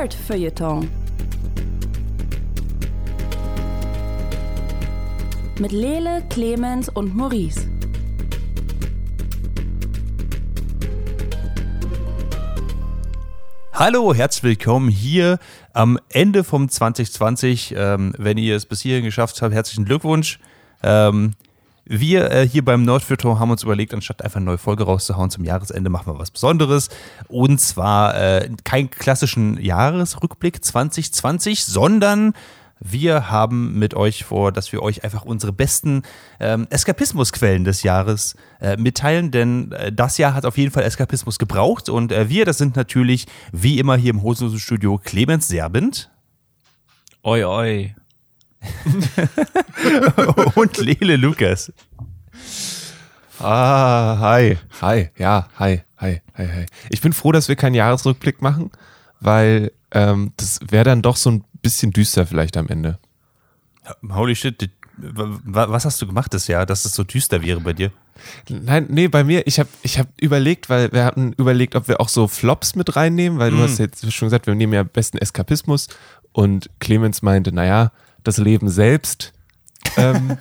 Nerd-Feuilleton. Mit Lele, Clemens und Maurice. Hallo, herzlich willkommen hier am Ende vom 2020. Ähm, wenn ihr es bis hierhin geschafft habt, herzlichen Glückwunsch. Ähm, wir äh, hier beim Nordfilter haben uns überlegt, anstatt einfach eine neue Folge rauszuhauen zum Jahresende, machen wir was Besonderes. Und zwar äh, keinen klassischen Jahresrückblick 2020, sondern wir haben mit euch vor, dass wir euch einfach unsere besten ähm, Eskapismusquellen des Jahres äh, mitteilen, denn äh, das Jahr hat auf jeden Fall Eskapismus gebraucht und äh, wir, das sind natürlich wie immer hier im Hosenlosen-Studio Clemens Serbent. Oi, oi. und Lele Lukas. Ah, hi, hi, ja, hi, hi, hi, hi. Ich bin froh, dass wir keinen Jahresrückblick machen, weil ähm, das wäre dann doch so ein bisschen düster vielleicht am Ende. Holy shit, was hast du gemacht das Jahr, dass es so düster wäre bei dir? Nein, nee, bei mir, ich habe ich hab überlegt, weil wir hatten überlegt, ob wir auch so Flops mit reinnehmen, weil mm. du hast jetzt schon gesagt, wir nehmen ja besten Eskapismus und Clemens meinte, naja, das Leben selbst. ähm,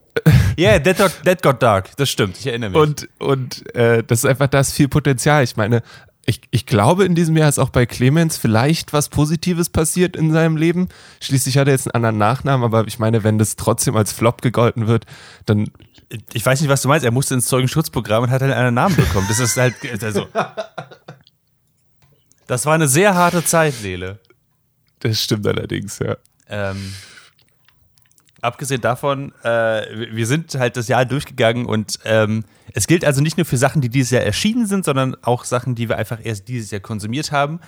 yeah, that got, that got dark, das stimmt, ich erinnere mich. Und, und äh, das ist einfach, da ist viel Potenzial. Ich meine, ich, ich glaube, in diesem Jahr ist auch bei Clemens vielleicht was Positives passiert in seinem Leben. Schließlich hat er jetzt einen anderen Nachnamen, aber ich meine, wenn das trotzdem als Flop gegolten wird, dann. Ich weiß nicht, was du meinst. Er musste ins Zeugenschutzprogramm und hat halt einen Namen bekommen. Das ist halt. Also, das war eine sehr harte Zeit, Lele. Das stimmt allerdings, ja. Ähm, abgesehen davon, äh, wir sind halt das Jahr durchgegangen und ähm, es gilt also nicht nur für Sachen, die dieses Jahr erschienen sind, sondern auch Sachen, die wir einfach erst dieses Jahr konsumiert haben.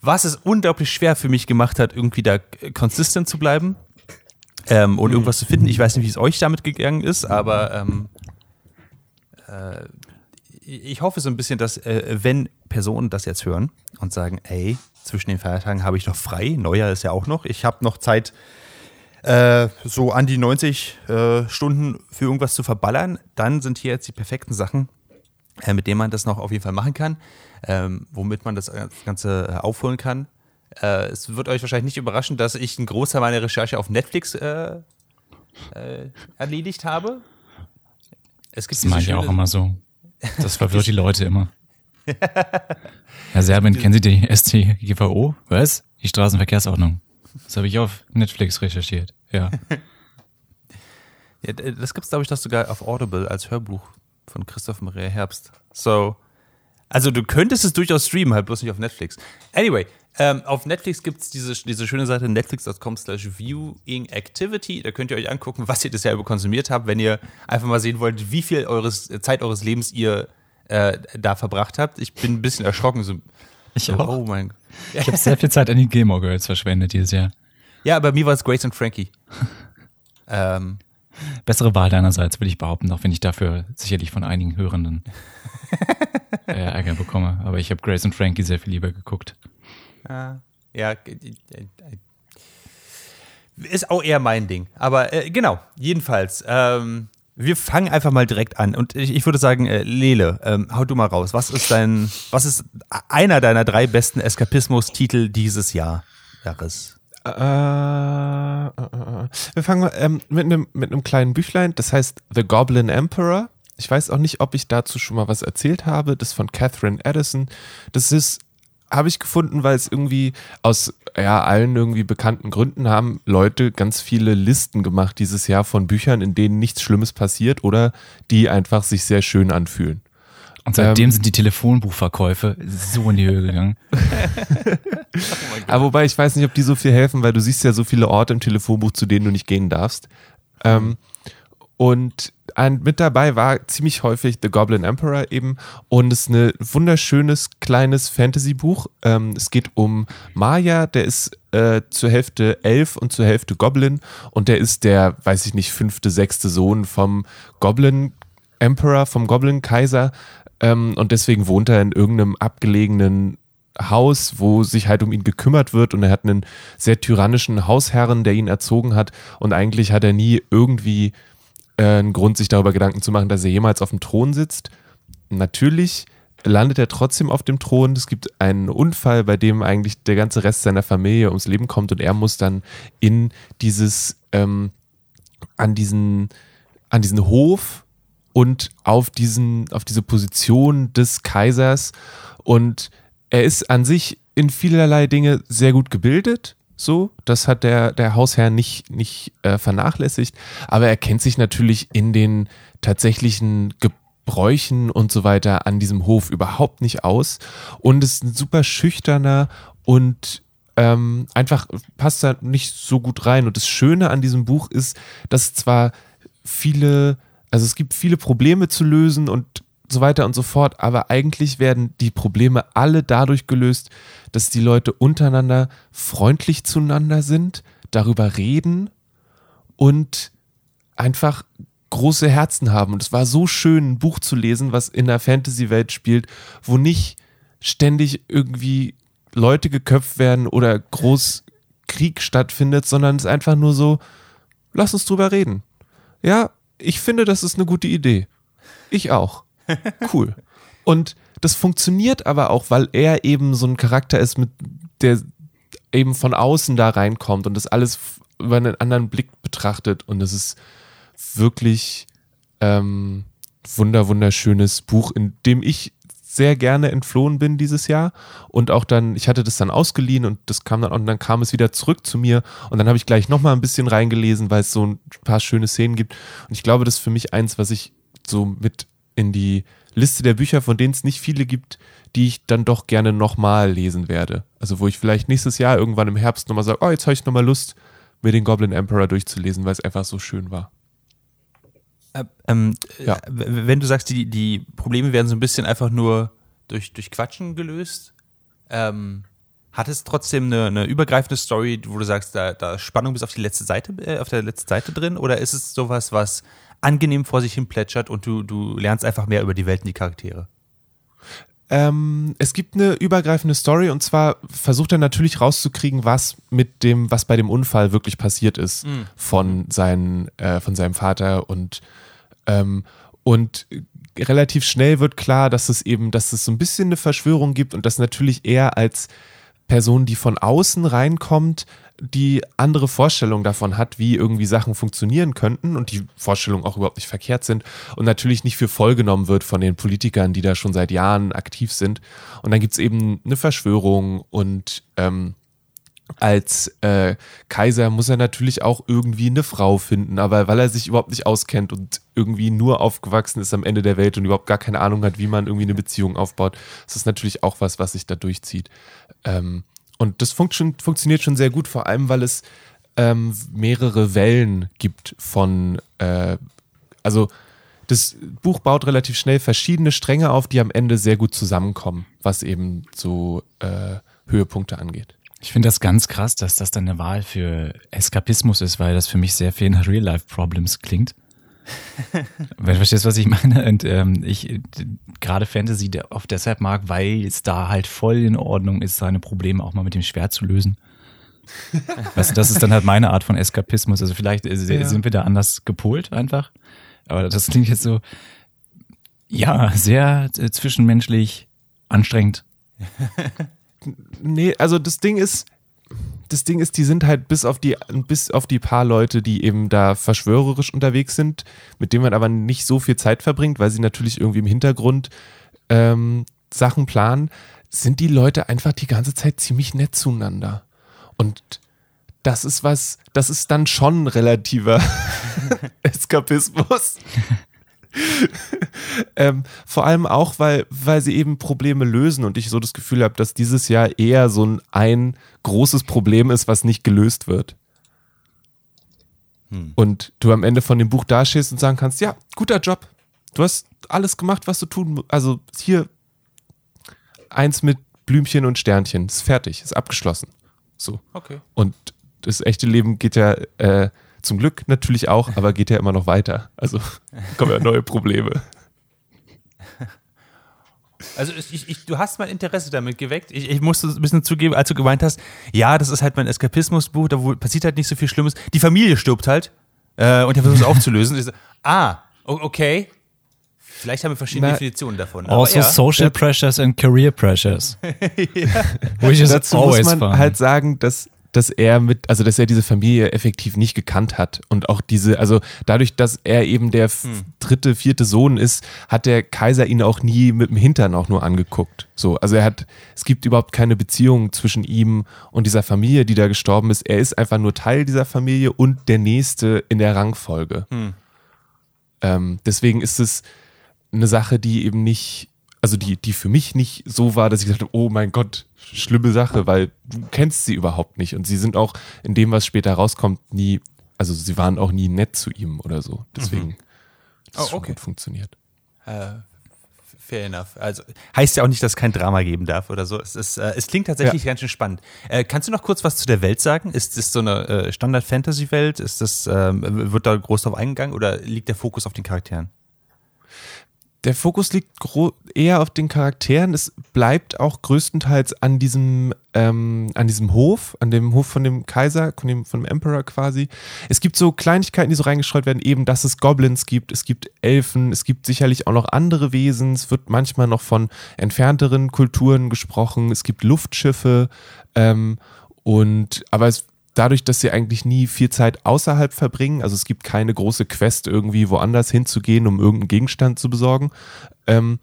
Was es unglaublich schwer für mich gemacht hat, irgendwie da konsistent zu bleiben ähm, und irgendwas zu finden. Ich weiß nicht, wie es euch damit gegangen ist, aber ähm, äh, ich hoffe so ein bisschen, dass äh, wenn Personen das jetzt hören und sagen, ey, zwischen den Feiertagen habe ich noch frei, Neujahr ist ja auch noch, ich habe noch Zeit, äh, so an die 90 äh, Stunden für irgendwas zu verballern, dann sind hier jetzt die perfekten Sachen, äh, mit denen man das noch auf jeden Fall machen kann, ähm, womit man das Ganze äh, aufholen kann. Äh, es wird euch wahrscheinlich nicht überraschen, dass ich einen Großteil meiner Recherche auf Netflix erledigt habe. Es gibt das meine ich auch immer so. Das verwirrt die Leute immer. Herr Serbin, kennen Sie die StGVO? Was? Die Straßenverkehrsordnung. Das habe ich auf Netflix recherchiert, ja. ja das gibt es, glaube ich, das sogar auf Audible als Hörbuch von Christoph Maria Herbst. So. Also du könntest es durchaus streamen, halt bloß nicht auf Netflix. Anyway, ähm, auf Netflix gibt es diese, diese schöne Seite netflix.com slash viewing activity. Da könnt ihr euch angucken, was ihr das Jahr über konsumiert habt, wenn ihr einfach mal sehen wollt, wie viel eures, Zeit eures Lebens ihr äh, da verbracht habt. Ich bin ein bisschen erschrocken. So, ich auch. Oh mein Gott. Ich habe sehr viel Zeit an die Gilmore Girls verschwendet dieses Jahr. Ja, bei mir war es Grace und Frankie. ähm. Bessere Wahl deinerseits, würde ich behaupten, auch wenn ich dafür sicherlich von einigen Hörenden äh, Ärger bekomme. Aber ich habe Grace und Frankie sehr viel lieber geguckt. Ah, ja, ist auch eher mein Ding. Aber äh, genau, jedenfalls. Ähm, wir fangen einfach mal direkt an. Und ich, ich würde sagen, äh, Lele, ähm, hau du mal raus. Was ist dein, was ist einer deiner drei besten Eskapismus-Titel dieses Jahr, Jahres? Äh, äh, äh, wir fangen ähm, mit einem mit einem kleinen Büchlein, das heißt The Goblin Emperor. Ich weiß auch nicht, ob ich dazu schon mal was erzählt habe. Das ist von Catherine Addison. Das ist habe ich gefunden, weil es irgendwie aus ja, allen irgendwie bekannten Gründen haben Leute ganz viele Listen gemacht dieses Jahr von Büchern, in denen nichts Schlimmes passiert oder die einfach sich sehr schön anfühlen. Und seitdem ähm, sind die Telefonbuchverkäufe so in die Höhe gegangen. oh Aber wobei ich weiß nicht, ob die so viel helfen, weil du siehst ja so viele Orte im Telefonbuch, zu denen du nicht gehen darfst. Ähm, und ein, mit dabei war ziemlich häufig The Goblin Emperor eben. Und es ist ein wunderschönes kleines Fantasy-Buch. Ähm, es geht um Maya, der ist äh, zur Hälfte Elf und zur Hälfte Goblin. Und der ist der, weiß ich nicht, fünfte, sechste Sohn vom Goblin Emperor, vom Goblin Kaiser. Ähm, und deswegen wohnt er in irgendeinem abgelegenen Haus, wo sich halt um ihn gekümmert wird. Und er hat einen sehr tyrannischen Hausherren, der ihn erzogen hat. Und eigentlich hat er nie irgendwie äh, ein Grund, sich darüber Gedanken zu machen, dass er jemals auf dem Thron sitzt. Natürlich landet er trotzdem auf dem Thron. Es gibt einen Unfall, bei dem eigentlich der ganze Rest seiner Familie ums Leben kommt und er muss dann in dieses, ähm, an diesen, an diesen Hof und auf diesen, auf diese Position des Kaisers und er ist an sich in vielerlei Dinge sehr gut gebildet. So, das hat der, der Hausherr nicht, nicht äh, vernachlässigt, aber er kennt sich natürlich in den tatsächlichen Gebräuchen und so weiter an diesem Hof überhaupt nicht aus und ist ein super schüchterner und ähm, einfach passt da nicht so gut rein. Und das Schöne an diesem Buch ist, dass zwar viele, also es gibt viele Probleme zu lösen und so weiter und so fort. Aber eigentlich werden die Probleme alle dadurch gelöst, dass die Leute untereinander freundlich zueinander sind, darüber reden und einfach große Herzen haben. Und es war so schön, ein Buch zu lesen, was in der Fantasy-Welt spielt, wo nicht ständig irgendwie Leute geköpft werden oder groß Krieg stattfindet, sondern es ist einfach nur so, lass uns drüber reden. Ja, ich finde, das ist eine gute Idee. Ich auch. Cool. Und das funktioniert aber auch, weil er eben so ein Charakter ist, mit der eben von außen da reinkommt und das alles über einen anderen Blick betrachtet. Und es ist wirklich ähm, wunder, wunderschönes Buch, in dem ich sehr gerne entflohen bin dieses Jahr. Und auch dann, ich hatte das dann ausgeliehen und das kam dann und dann kam es wieder zurück zu mir. Und dann habe ich gleich nochmal ein bisschen reingelesen, weil es so ein paar schöne Szenen gibt. Und ich glaube, das ist für mich eins, was ich so mit in die Liste der Bücher, von denen es nicht viele gibt, die ich dann doch gerne nochmal lesen werde. Also wo ich vielleicht nächstes Jahr irgendwann im Herbst nochmal sage, oh, jetzt habe ich nochmal Lust, mir den Goblin Emperor durchzulesen, weil es einfach so schön war. Äh, ähm, ja. Wenn du sagst, die, die Probleme werden so ein bisschen einfach nur durch, durch Quatschen gelöst, ähm, hat es trotzdem eine, eine, übergreifende Story, wo du sagst, da, da ist Spannung bis auf die letzte Seite, äh, auf der letzten Seite drin? Oder ist es sowas, was angenehm vor sich hin plätschert und du, du lernst einfach mehr über die Welt und die Charaktere? Ähm, es gibt eine übergreifende Story und zwar versucht er natürlich rauszukriegen, was mit dem, was bei dem Unfall wirklich passiert ist mhm. von, seinen, äh, von seinem Vater und, ähm, und relativ schnell wird klar, dass es eben, dass es so ein bisschen eine Verschwörung gibt und dass natürlich er als Person, die von außen reinkommt, die andere Vorstellung davon hat, wie irgendwie Sachen funktionieren könnten und die Vorstellungen auch überhaupt nicht verkehrt sind und natürlich nicht für voll genommen wird von den Politikern, die da schon seit Jahren aktiv sind. Und dann gibt es eben eine Verschwörung und ähm, als äh, Kaiser muss er natürlich auch irgendwie eine Frau finden, aber weil er sich überhaupt nicht auskennt und irgendwie nur aufgewachsen ist am Ende der Welt und überhaupt gar keine Ahnung hat, wie man irgendwie eine Beziehung aufbaut, ist das natürlich auch was, was sich da durchzieht. Ähm, und das funkt schon, funktioniert schon sehr gut, vor allem weil es ähm, mehrere Wellen gibt von, äh, also das Buch baut relativ schnell verschiedene Stränge auf, die am Ende sehr gut zusammenkommen, was eben so äh, Höhepunkte angeht. Ich finde das ganz krass, dass das dann eine Wahl für Eskapismus ist, weil das für mich sehr viel nach Real-Life-Problems klingt. Wenn du verstehst, was ich meine. Und ähm, ich gerade Fantasy oft deshalb mag, weil es da halt voll in Ordnung ist, seine Probleme auch mal mit dem Schwert zu lösen. weißt du, das ist dann halt meine Art von Eskapismus. Also vielleicht äh, ja. sind wir da anders gepolt einfach. Aber das klingt jetzt so, ja, sehr äh, zwischenmenschlich anstrengend. nee, also das Ding ist, das Ding ist, die sind halt bis auf die, bis auf die paar Leute, die eben da verschwörerisch unterwegs sind, mit denen man aber nicht so viel Zeit verbringt, weil sie natürlich irgendwie im Hintergrund ähm, Sachen planen, sind die Leute einfach die ganze Zeit ziemlich nett zueinander. Und das ist was, das ist dann schon relativer Eskapismus. ähm, vor allem auch, weil, weil sie eben Probleme lösen und ich so das Gefühl habe, dass dieses Jahr eher so ein, ein großes Problem ist, was nicht gelöst wird. Hm. Und du am Ende von dem Buch dastehst und sagen kannst, ja, guter Job. Du hast alles gemacht, was du tun musst. Also hier eins mit Blümchen und Sternchen. Ist fertig, ist abgeschlossen. So. Okay. Und das echte Leben geht ja äh, zum Glück natürlich auch, aber geht ja immer noch weiter. Also kommen ja neue Probleme. Also ich, ich, du hast mein Interesse damit geweckt. Ich, ich musste ein bisschen zugeben, als du gemeint hast, ja, das ist halt mein Eskapismusbuch, da passiert halt nicht so viel Schlimmes. Die Familie stirbt halt äh, und der versucht es aufzulösen. So, ah, okay. Vielleicht haben wir verschiedene Na, Definitionen davon. Also ja. social pressures and career pressures. Which is Dazu always muss man fun. halt sagen, dass dass er mit, also dass er diese Familie effektiv nicht gekannt hat und auch diese, also dadurch, dass er eben der hm. dritte, vierte Sohn ist, hat der Kaiser ihn auch nie mit dem Hintern auch nur angeguckt. So, also er hat, es gibt überhaupt keine Beziehung zwischen ihm und dieser Familie, die da gestorben ist. Er ist einfach nur Teil dieser Familie und der Nächste in der Rangfolge. Hm. Ähm, deswegen ist es eine Sache, die eben nicht also die, die für mich nicht so war, dass ich dachte, oh mein Gott, schlimme Sache, weil du kennst sie überhaupt nicht. Und sie sind auch in dem, was später rauskommt, nie, also sie waren auch nie nett zu ihm oder so. Deswegen, mhm. das oh, schon okay. gut funktioniert. Uh, fair enough. Also heißt ja auch nicht, dass es kein Drama geben darf oder so. Es, ist, äh, es klingt tatsächlich ja. ganz schön spannend. Äh, kannst du noch kurz was zu der Welt sagen? Ist das so eine äh, Standard-Fantasy-Welt? Ist das, ähm, wird da groß drauf eingegangen oder liegt der Fokus auf den Charakteren? Der Fokus liegt eher auf den Charakteren. Es bleibt auch größtenteils an diesem, ähm, an diesem Hof, an dem Hof von dem Kaiser, von dem, von dem Emperor quasi. Es gibt so Kleinigkeiten, die so reingestreut werden, eben, dass es Goblins gibt, es gibt Elfen, es gibt sicherlich auch noch andere Wesen. Es wird manchmal noch von entfernteren Kulturen gesprochen. Es gibt Luftschiffe. Ähm, und, aber es dadurch, dass sie eigentlich nie viel Zeit außerhalb verbringen, also es gibt keine große Quest irgendwie woanders hinzugehen, um irgendeinen Gegenstand zu besorgen, ähm,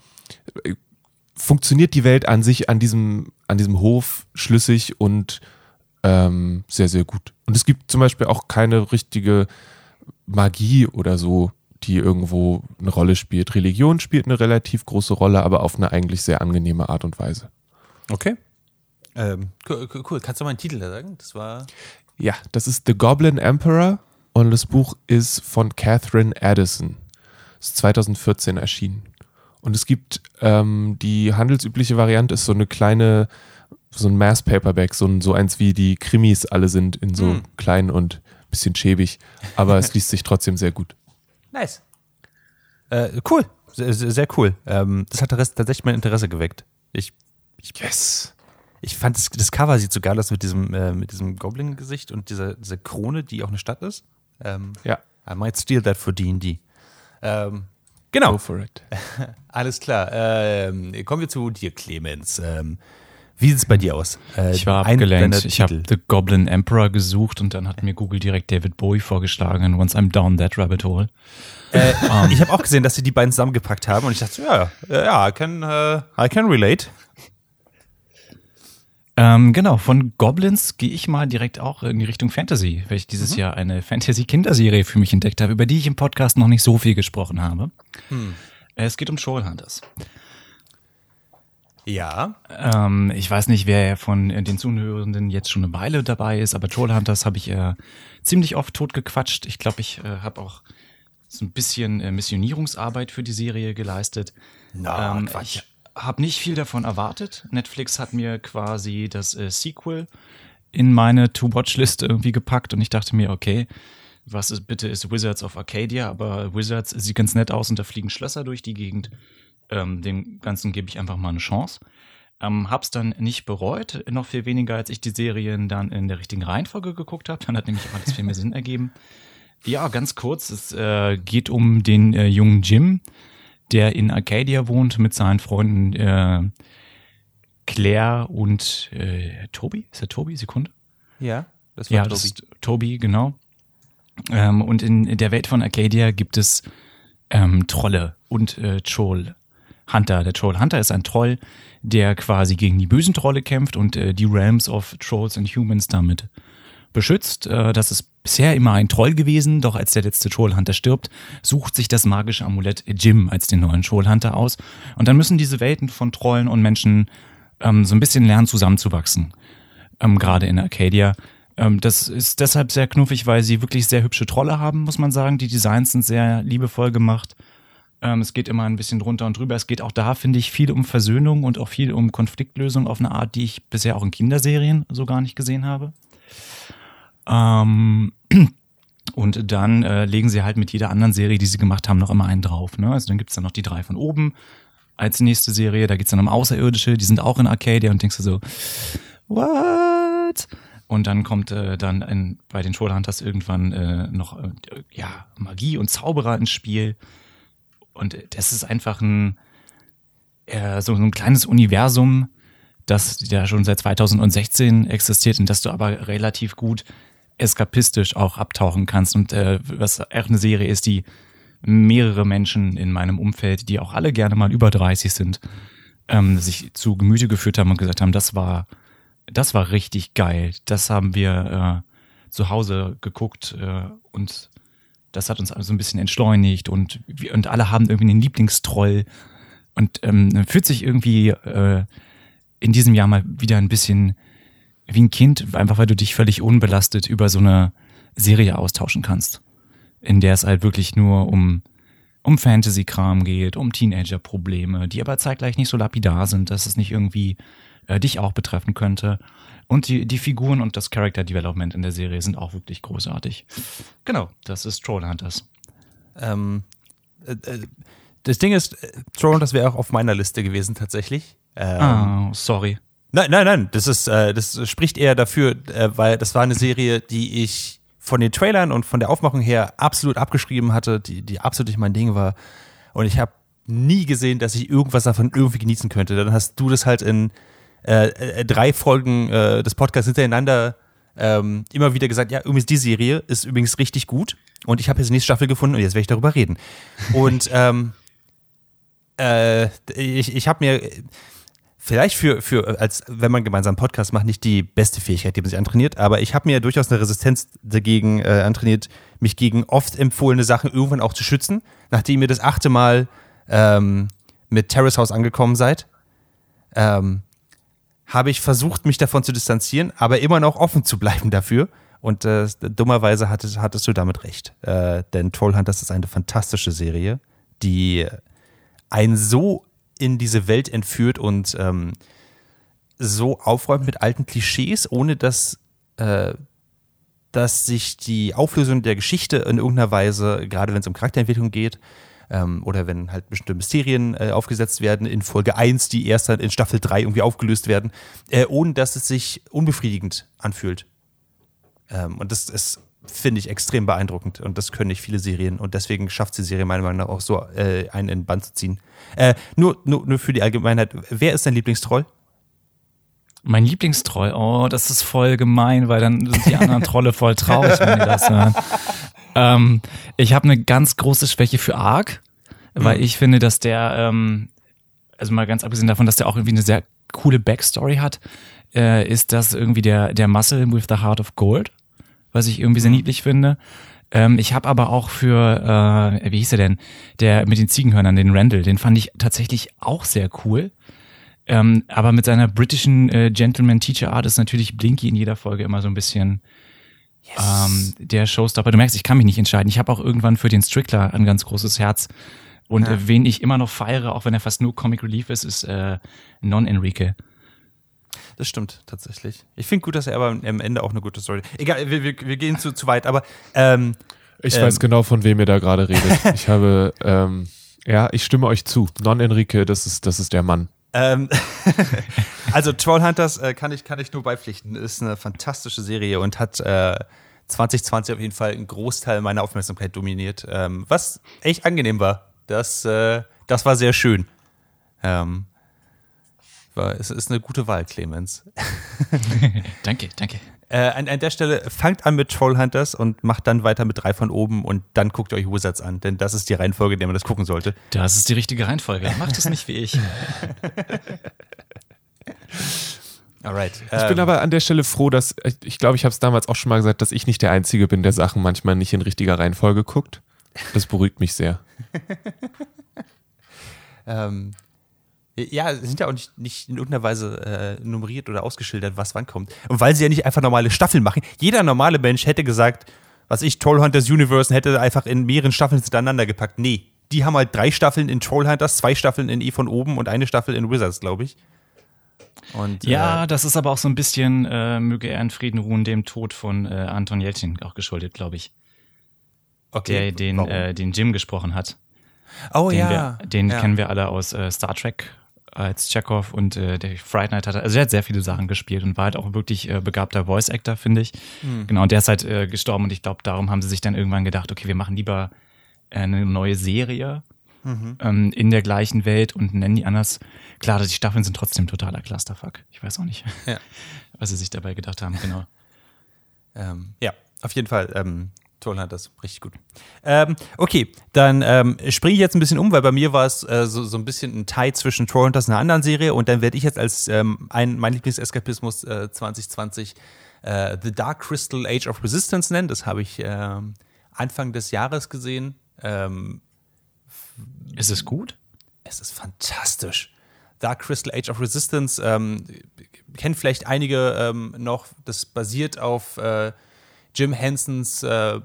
funktioniert die Welt an sich an diesem, an diesem Hof schlüssig und ähm, sehr, sehr gut. Und es gibt zum Beispiel auch keine richtige Magie oder so, die irgendwo eine Rolle spielt. Religion spielt eine relativ große Rolle, aber auf eine eigentlich sehr angenehme Art und Weise. Okay. Ähm, cool, cool, Kannst du mal einen Titel da sagen? Das war. Ja, das ist The Goblin Emperor und das Buch ist von Catherine Addison. Ist 2014 erschienen. Und es gibt ähm, die handelsübliche Variante, ist so eine kleine, so ein Mass Paperback, so, ein, so eins wie die Krimis alle sind, in so mm. klein und bisschen schäbig. Aber es liest sich trotzdem sehr gut. Nice. Äh, cool. Sehr, sehr cool. Ähm, das hat tatsächlich mein Interesse geweckt. Ich, ich yes ich fand das, das, Cover sieht so geil aus mit diesem, äh, mit diesem Goblin-Gesicht und dieser, dieser Krone, die auch eine Stadt ist. Ähm, ja. I might steal that for D&D. Ähm, genau. Go for it. Alles klar. Ähm, kommen wir zu dir, Clemens. Ähm, wie sieht es bei dir aus? Äh, ich war abgelenkt. Ich habe The Goblin Emperor gesucht und dann hat mir Google direkt David Bowie vorgeschlagen. Once I'm down that rabbit hole. Äh, um. Ich habe auch gesehen, dass sie die beiden zusammengepackt haben und ich dachte, ja, ja, I can, uh, I can relate. Ähm, genau, von Goblins gehe ich mal direkt auch in die Richtung Fantasy, weil ich dieses mhm. Jahr eine Fantasy-Kinderserie für mich entdeckt habe, über die ich im Podcast noch nicht so viel gesprochen habe. Hm. Es geht um Trollhunters. Ja. Ähm, ich weiß nicht, wer von den Zuhörenden jetzt schon eine Weile dabei ist, aber Trollhunters habe ich äh, ziemlich oft totgequatscht. Ich glaube, ich äh, habe auch so ein bisschen äh, Missionierungsarbeit für die Serie geleistet. Na, ähm, Quatsch. Ich, habe nicht viel davon erwartet. Netflix hat mir quasi das äh, Sequel in meine To-Watch-Liste irgendwie gepackt und ich dachte mir, okay, was ist, bitte ist Wizards of Arcadia, aber Wizards sieht ganz nett aus und da fliegen Schlösser durch die Gegend. Ähm, dem Ganzen gebe ich einfach mal eine Chance. Ähm, hab's dann nicht bereut, noch viel weniger, als ich die Serien dann in der richtigen Reihenfolge geguckt habe. Dann hat nämlich alles viel mehr Sinn ergeben. Ja, ganz kurz, es äh, geht um den äh, jungen Jim, der in Arcadia wohnt mit seinen Freunden äh, Claire und äh, Tobi. Ist der Tobi? Sekunde? Ja, das war ja, Tobi. Das ist Tobi, genau. Ähm, und in der Welt von Arcadia gibt es ähm, Trolle und äh, Troll Hunter. Der Troll Hunter ist ein Troll, der quasi gegen die bösen Trolle kämpft und äh, die Realms of Trolls and Humans damit beschützt. Äh, das ist bisher immer ein Troll gewesen, doch als der letzte Trollhunter stirbt, sucht sich das magische Amulett Jim als den neuen Trollhunter aus. Und dann müssen diese Welten von Trollen und Menschen ähm, so ein bisschen lernen zusammenzuwachsen. Ähm, Gerade in Arcadia. Ähm, das ist deshalb sehr knuffig, weil sie wirklich sehr hübsche Trolle haben, muss man sagen. Die Designs sind sehr liebevoll gemacht. Ähm, es geht immer ein bisschen drunter und drüber. Es geht auch da, finde ich, viel um Versöhnung und auch viel um Konfliktlösung auf eine Art, die ich bisher auch in Kinderserien so gar nicht gesehen habe. Ähm, und dann äh, legen sie halt mit jeder anderen Serie, die sie gemacht haben, noch immer einen drauf. Ne? Also dann gibt's dann noch die drei von oben als nächste Serie. Da geht's dann um Außerirdische, die sind auch in Arcadia und denkst du so, what? Und dann kommt äh, dann in, bei den Trollhunters irgendwann äh, noch äh, ja, Magie und Zauberer ins Spiel. Und das ist einfach ein, äh, so, so ein kleines Universum, das ja schon seit 2016 existiert und das du aber relativ gut eskapistisch auch abtauchen kannst und äh, was auch eine Serie ist, die mehrere Menschen in meinem Umfeld, die auch alle gerne mal über 30 sind, ähm, sich zu Gemüte geführt haben und gesagt haben, das war, das war richtig geil. Das haben wir äh, zu Hause geguckt äh, und das hat uns also ein bisschen entschleunigt und, und alle haben irgendwie einen Lieblingstroll und ähm, fühlt sich irgendwie äh, in diesem Jahr mal wieder ein bisschen wie ein Kind, einfach weil du dich völlig unbelastet über so eine Serie austauschen kannst, in der es halt wirklich nur um um Fantasy-Kram geht, um Teenager-Probleme, die aber zeitgleich nicht so lapidar sind, dass es nicht irgendwie äh, dich auch betreffen könnte. Und die, die Figuren und das Character Development in der Serie sind auch wirklich großartig. Genau, das ist Trollhunters. Ähm, äh, äh das Ding ist, äh, Trollhunters wäre auch auf meiner Liste gewesen tatsächlich. Ähm, oh, sorry. Nein, nein, nein. Das ist, äh, das spricht eher dafür, äh, weil das war eine Serie, die ich von den Trailern und von der Aufmachung her absolut abgeschrieben hatte, die, die absolut nicht mein Ding war. Und ich habe nie gesehen, dass ich irgendwas davon irgendwie genießen könnte. Dann hast du das halt in äh, äh, drei Folgen äh, des Podcasts hintereinander ähm, immer wieder gesagt, ja, übrigens die Serie ist übrigens richtig gut. Und ich habe jetzt die nächste Staffel gefunden und jetzt werde ich darüber reden. Und ähm, äh, ich, ich habe mir vielleicht für, für, als wenn man gemeinsam einen Podcast macht, nicht die beste Fähigkeit, die man sich antrainiert, aber ich habe mir durchaus eine Resistenz dagegen äh, antrainiert, mich gegen oft empfohlene Sachen irgendwann auch zu schützen, nachdem ihr das achte Mal ähm, mit Terrace House angekommen seid. Ähm, habe ich versucht, mich davon zu distanzieren, aber immer noch offen zu bleiben dafür. Und äh, dummerweise hattest, hattest du damit recht. Äh, denn Trollhunters ist eine fantastische Serie, die einen so in diese Welt entführt und ähm, so aufräumt mit alten Klischees, ohne dass, äh, dass sich die Auflösung der Geschichte in irgendeiner Weise, gerade wenn es um Charakterentwicklung geht, ähm, oder wenn halt bestimmte Mysterien äh, aufgesetzt werden in Folge 1, die erst dann in Staffel 3 irgendwie aufgelöst werden, äh, ohne dass es sich unbefriedigend anfühlt. Ähm, und das ist finde ich extrem beeindruckend und das können nicht viele Serien und deswegen schafft die Serie meiner Meinung nach auch so äh, einen in den Band zu ziehen. Äh, nur, nur, nur für die Allgemeinheit, wer ist dein Lieblingstroll? Mein Lieblingstroll, oh, das ist voll gemein, weil dann sind die anderen Trolle voll traurig, wenn die das hören. Ähm, ich habe eine ganz große Schwäche für Ark, weil mhm. ich finde, dass der, ähm, also mal ganz abgesehen davon, dass der auch irgendwie eine sehr coole Backstory hat, äh, ist das irgendwie der, der Muscle with the Heart of Gold was ich irgendwie sehr mhm. niedlich finde. Ähm, ich habe aber auch für, äh, wie hieß er denn, der mit den Ziegenhörnern, den Randall, den fand ich tatsächlich auch sehr cool. Ähm, aber mit seiner britischen äh, Gentleman Teacher Art ist natürlich Blinky in jeder Folge immer so ein bisschen yes. ähm, der Showstopper. Du merkst, ich kann mich nicht entscheiden. Ich habe auch irgendwann für den Strickler ein ganz großes Herz. Und ja. äh, wen ich immer noch feiere, auch wenn er fast nur Comic Relief ist, ist äh, Non Enrique. Das stimmt tatsächlich. Ich finde gut, dass er aber am Ende auch eine gute Story. Egal, wir, wir, wir gehen zu, zu weit, aber ähm, ich ähm, weiß genau, von wem ihr da gerade redet. ich habe, ähm, ja, ich stimme euch zu. Non Enrique, das ist, das ist der Mann. Ähm, also Trollhunters äh, kann, ich, kann ich nur beipflichten. Ist eine fantastische Serie und hat äh, 2020 auf jeden Fall einen Großteil meiner Aufmerksamkeit dominiert, ähm, was echt angenehm war. Das, äh, das war sehr schön. Ähm, war, es ist eine gute Wahl, Clemens. danke, danke. Äh, an, an, der Stelle fangt an mit Trollhunters und macht dann weiter mit drei von oben und dann guckt euch Wizards an, denn das ist die Reihenfolge, in der man das gucken sollte. Das ist die richtige Reihenfolge. Macht es nicht wie ich. Alright. Ich bin ähm, aber an der Stelle froh, dass ich glaube, ich habe es damals auch schon mal gesagt, dass ich nicht der Einzige bin, der Sachen manchmal nicht in richtiger Reihenfolge guckt. Das beruhigt mich sehr. ähm, ja, sind ja auch nicht, nicht in irgendeiner Weise äh, nummeriert oder ausgeschildert, was wann kommt. Und weil sie ja nicht einfach normale Staffeln machen. Jeder normale Mensch hätte gesagt, was ich, Trollhunters Universe, hätte einfach in mehreren Staffeln hintereinander gepackt. Nee, die haben halt drei Staffeln in Trollhunters, zwei Staffeln in E von oben und eine Staffel in Wizards, glaube ich. Und, ja, äh, das ist aber auch so ein bisschen, äh, möge er in Frieden ruhen, dem Tod von äh, Anton Jelchin auch geschuldet, glaube ich. Okay. Der den, äh, den Jim gesprochen hat. Oh den ja. Wir, den ja. kennen wir alle aus äh, Star Trek als Chekhov und äh, der Fright Night hat, also er hat sehr viele Sachen gespielt und war halt auch wirklich äh, begabter Voice Actor, finde ich. Mhm. Genau, und der ist halt äh, gestorben und ich glaube, darum haben sie sich dann irgendwann gedacht, okay, wir machen lieber äh, eine neue Serie mhm. ähm, in der gleichen Welt und nennen die anders. Klar, die Staffeln sind trotzdem totaler Clusterfuck. Ich weiß auch nicht, ja. was sie sich dabei gedacht haben, genau. ähm, ja, auf jeden Fall. Ähm, Toll hat das, richtig gut. Ähm, okay, dann ähm, springe ich jetzt ein bisschen um, weil bei mir war es äh, so, so ein bisschen ein Teil zwischen Trollhunters und einer anderen Serie und dann werde ich jetzt als ähm, ein, mein Lieblingseskapismus äh, 2020 äh, The Dark Crystal Age of Resistance nennen. Das habe ich ähm, Anfang des Jahres gesehen. Ähm, ist es gut? Es ist fantastisch. Dark Crystal Age of Resistance ähm, kennen vielleicht einige noch. Das basiert auf äh, Jim Hensons äh,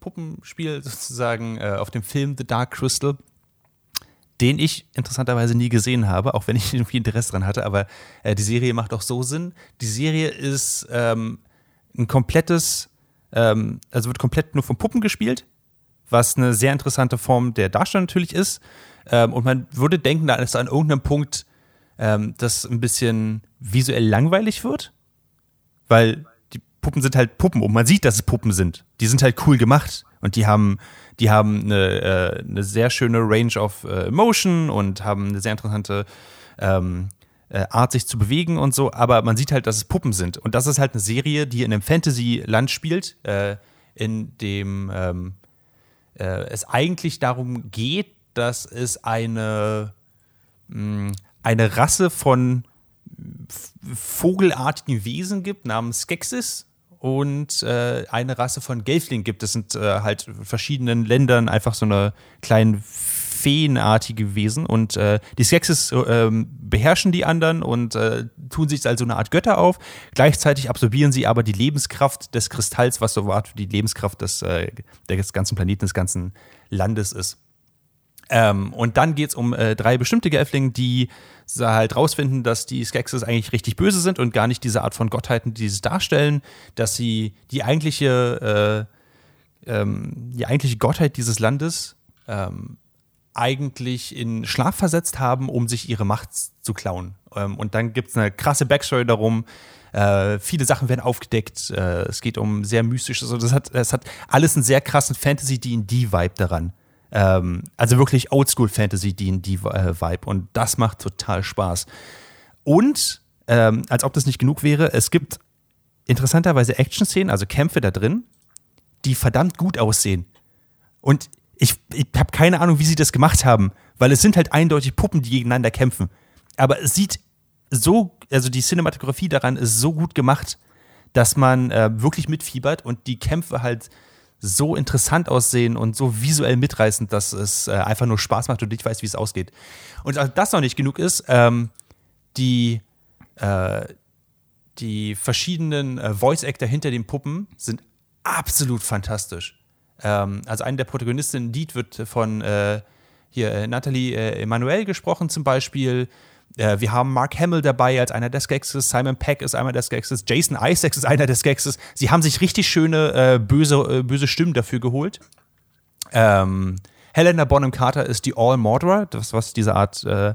Puppenspiel sozusagen äh, auf dem Film The Dark Crystal, den ich interessanterweise nie gesehen habe, auch wenn ich irgendwie Interesse dran hatte. Aber äh, die Serie macht auch so Sinn. Die Serie ist ähm, ein komplettes, ähm, also wird komplett nur von Puppen gespielt, was eine sehr interessante Form der Darstellung natürlich ist. Ähm, und man würde denken, dass an irgendeinem Punkt ähm, das ein bisschen visuell langweilig wird, weil Puppen sind halt Puppen und man sieht, dass es Puppen sind. Die sind halt cool gemacht und die haben, die haben eine, äh, eine sehr schöne Range of äh, Emotion und haben eine sehr interessante ähm, äh, Art, sich zu bewegen und so. Aber man sieht halt, dass es Puppen sind. Und das ist halt eine Serie, die in einem Fantasy-Land spielt, äh, in dem ähm, äh, es eigentlich darum geht, dass es eine, mh, eine Rasse von vogelartigen Wesen gibt namens Skeksis und äh, eine Rasse von Gelfling gibt. Das sind äh, halt verschiedenen Ländern einfach so eine kleinen feenartige Wesen und äh, die Skeksis äh, beherrschen die anderen und äh, tun sich als so eine Art Götter auf. Gleichzeitig absorbieren sie aber die Lebenskraft des Kristalls, was so Art die Lebenskraft des, äh, des ganzen Planeten, des ganzen Landes ist. Ähm, und dann geht es um äh, drei bestimmte Gelflinge, die halt rausfinden, dass die Skeksis eigentlich richtig böse sind und gar nicht diese Art von Gottheiten, die sie darstellen, dass sie die eigentliche, äh, ähm, die eigentliche Gottheit dieses Landes ähm, eigentlich in Schlaf versetzt haben, um sich ihre Macht zu klauen. Ähm, und dann gibt es eine krasse Backstory darum. Äh, viele Sachen werden aufgedeckt. Äh, es geht um sehr mystisches. Also das hat, das hat alles einen sehr krassen Fantasy-D&D-Vibe daran. Ähm, also wirklich Oldschool Fantasy D&D-Vibe äh, und das macht total Spaß. Und, ähm, als ob das nicht genug wäre, es gibt interessanterweise Action-Szenen, also Kämpfe da drin, die verdammt gut aussehen. Und ich, ich habe keine Ahnung, wie sie das gemacht haben, weil es sind halt eindeutig Puppen, die gegeneinander kämpfen. Aber es sieht so, also die Cinematografie daran ist so gut gemacht, dass man äh, wirklich mitfiebert und die Kämpfe halt so interessant aussehen und so visuell mitreißend, dass es äh, einfach nur Spaß macht und ich weiß, wie es ausgeht. Und das noch nicht genug ist, ähm, die, äh, die verschiedenen äh, Voice-Actor hinter den Puppen sind absolut fantastisch. Ähm, also eine der Protagonistinnen, Lied, wird von äh, hier äh, Nathalie äh, Emanuel gesprochen zum Beispiel. Äh, wir haben Mark Hamill dabei als einer der Skeksis, Simon Peck ist einer der Skeksis, Jason Isaacs ist einer der Skeksis. Sie haben sich richtig schöne äh, böse, äh, böse Stimmen dafür geholt. Ähm, Helena Bonham Carter ist die All Mordora, das was diese Art, äh,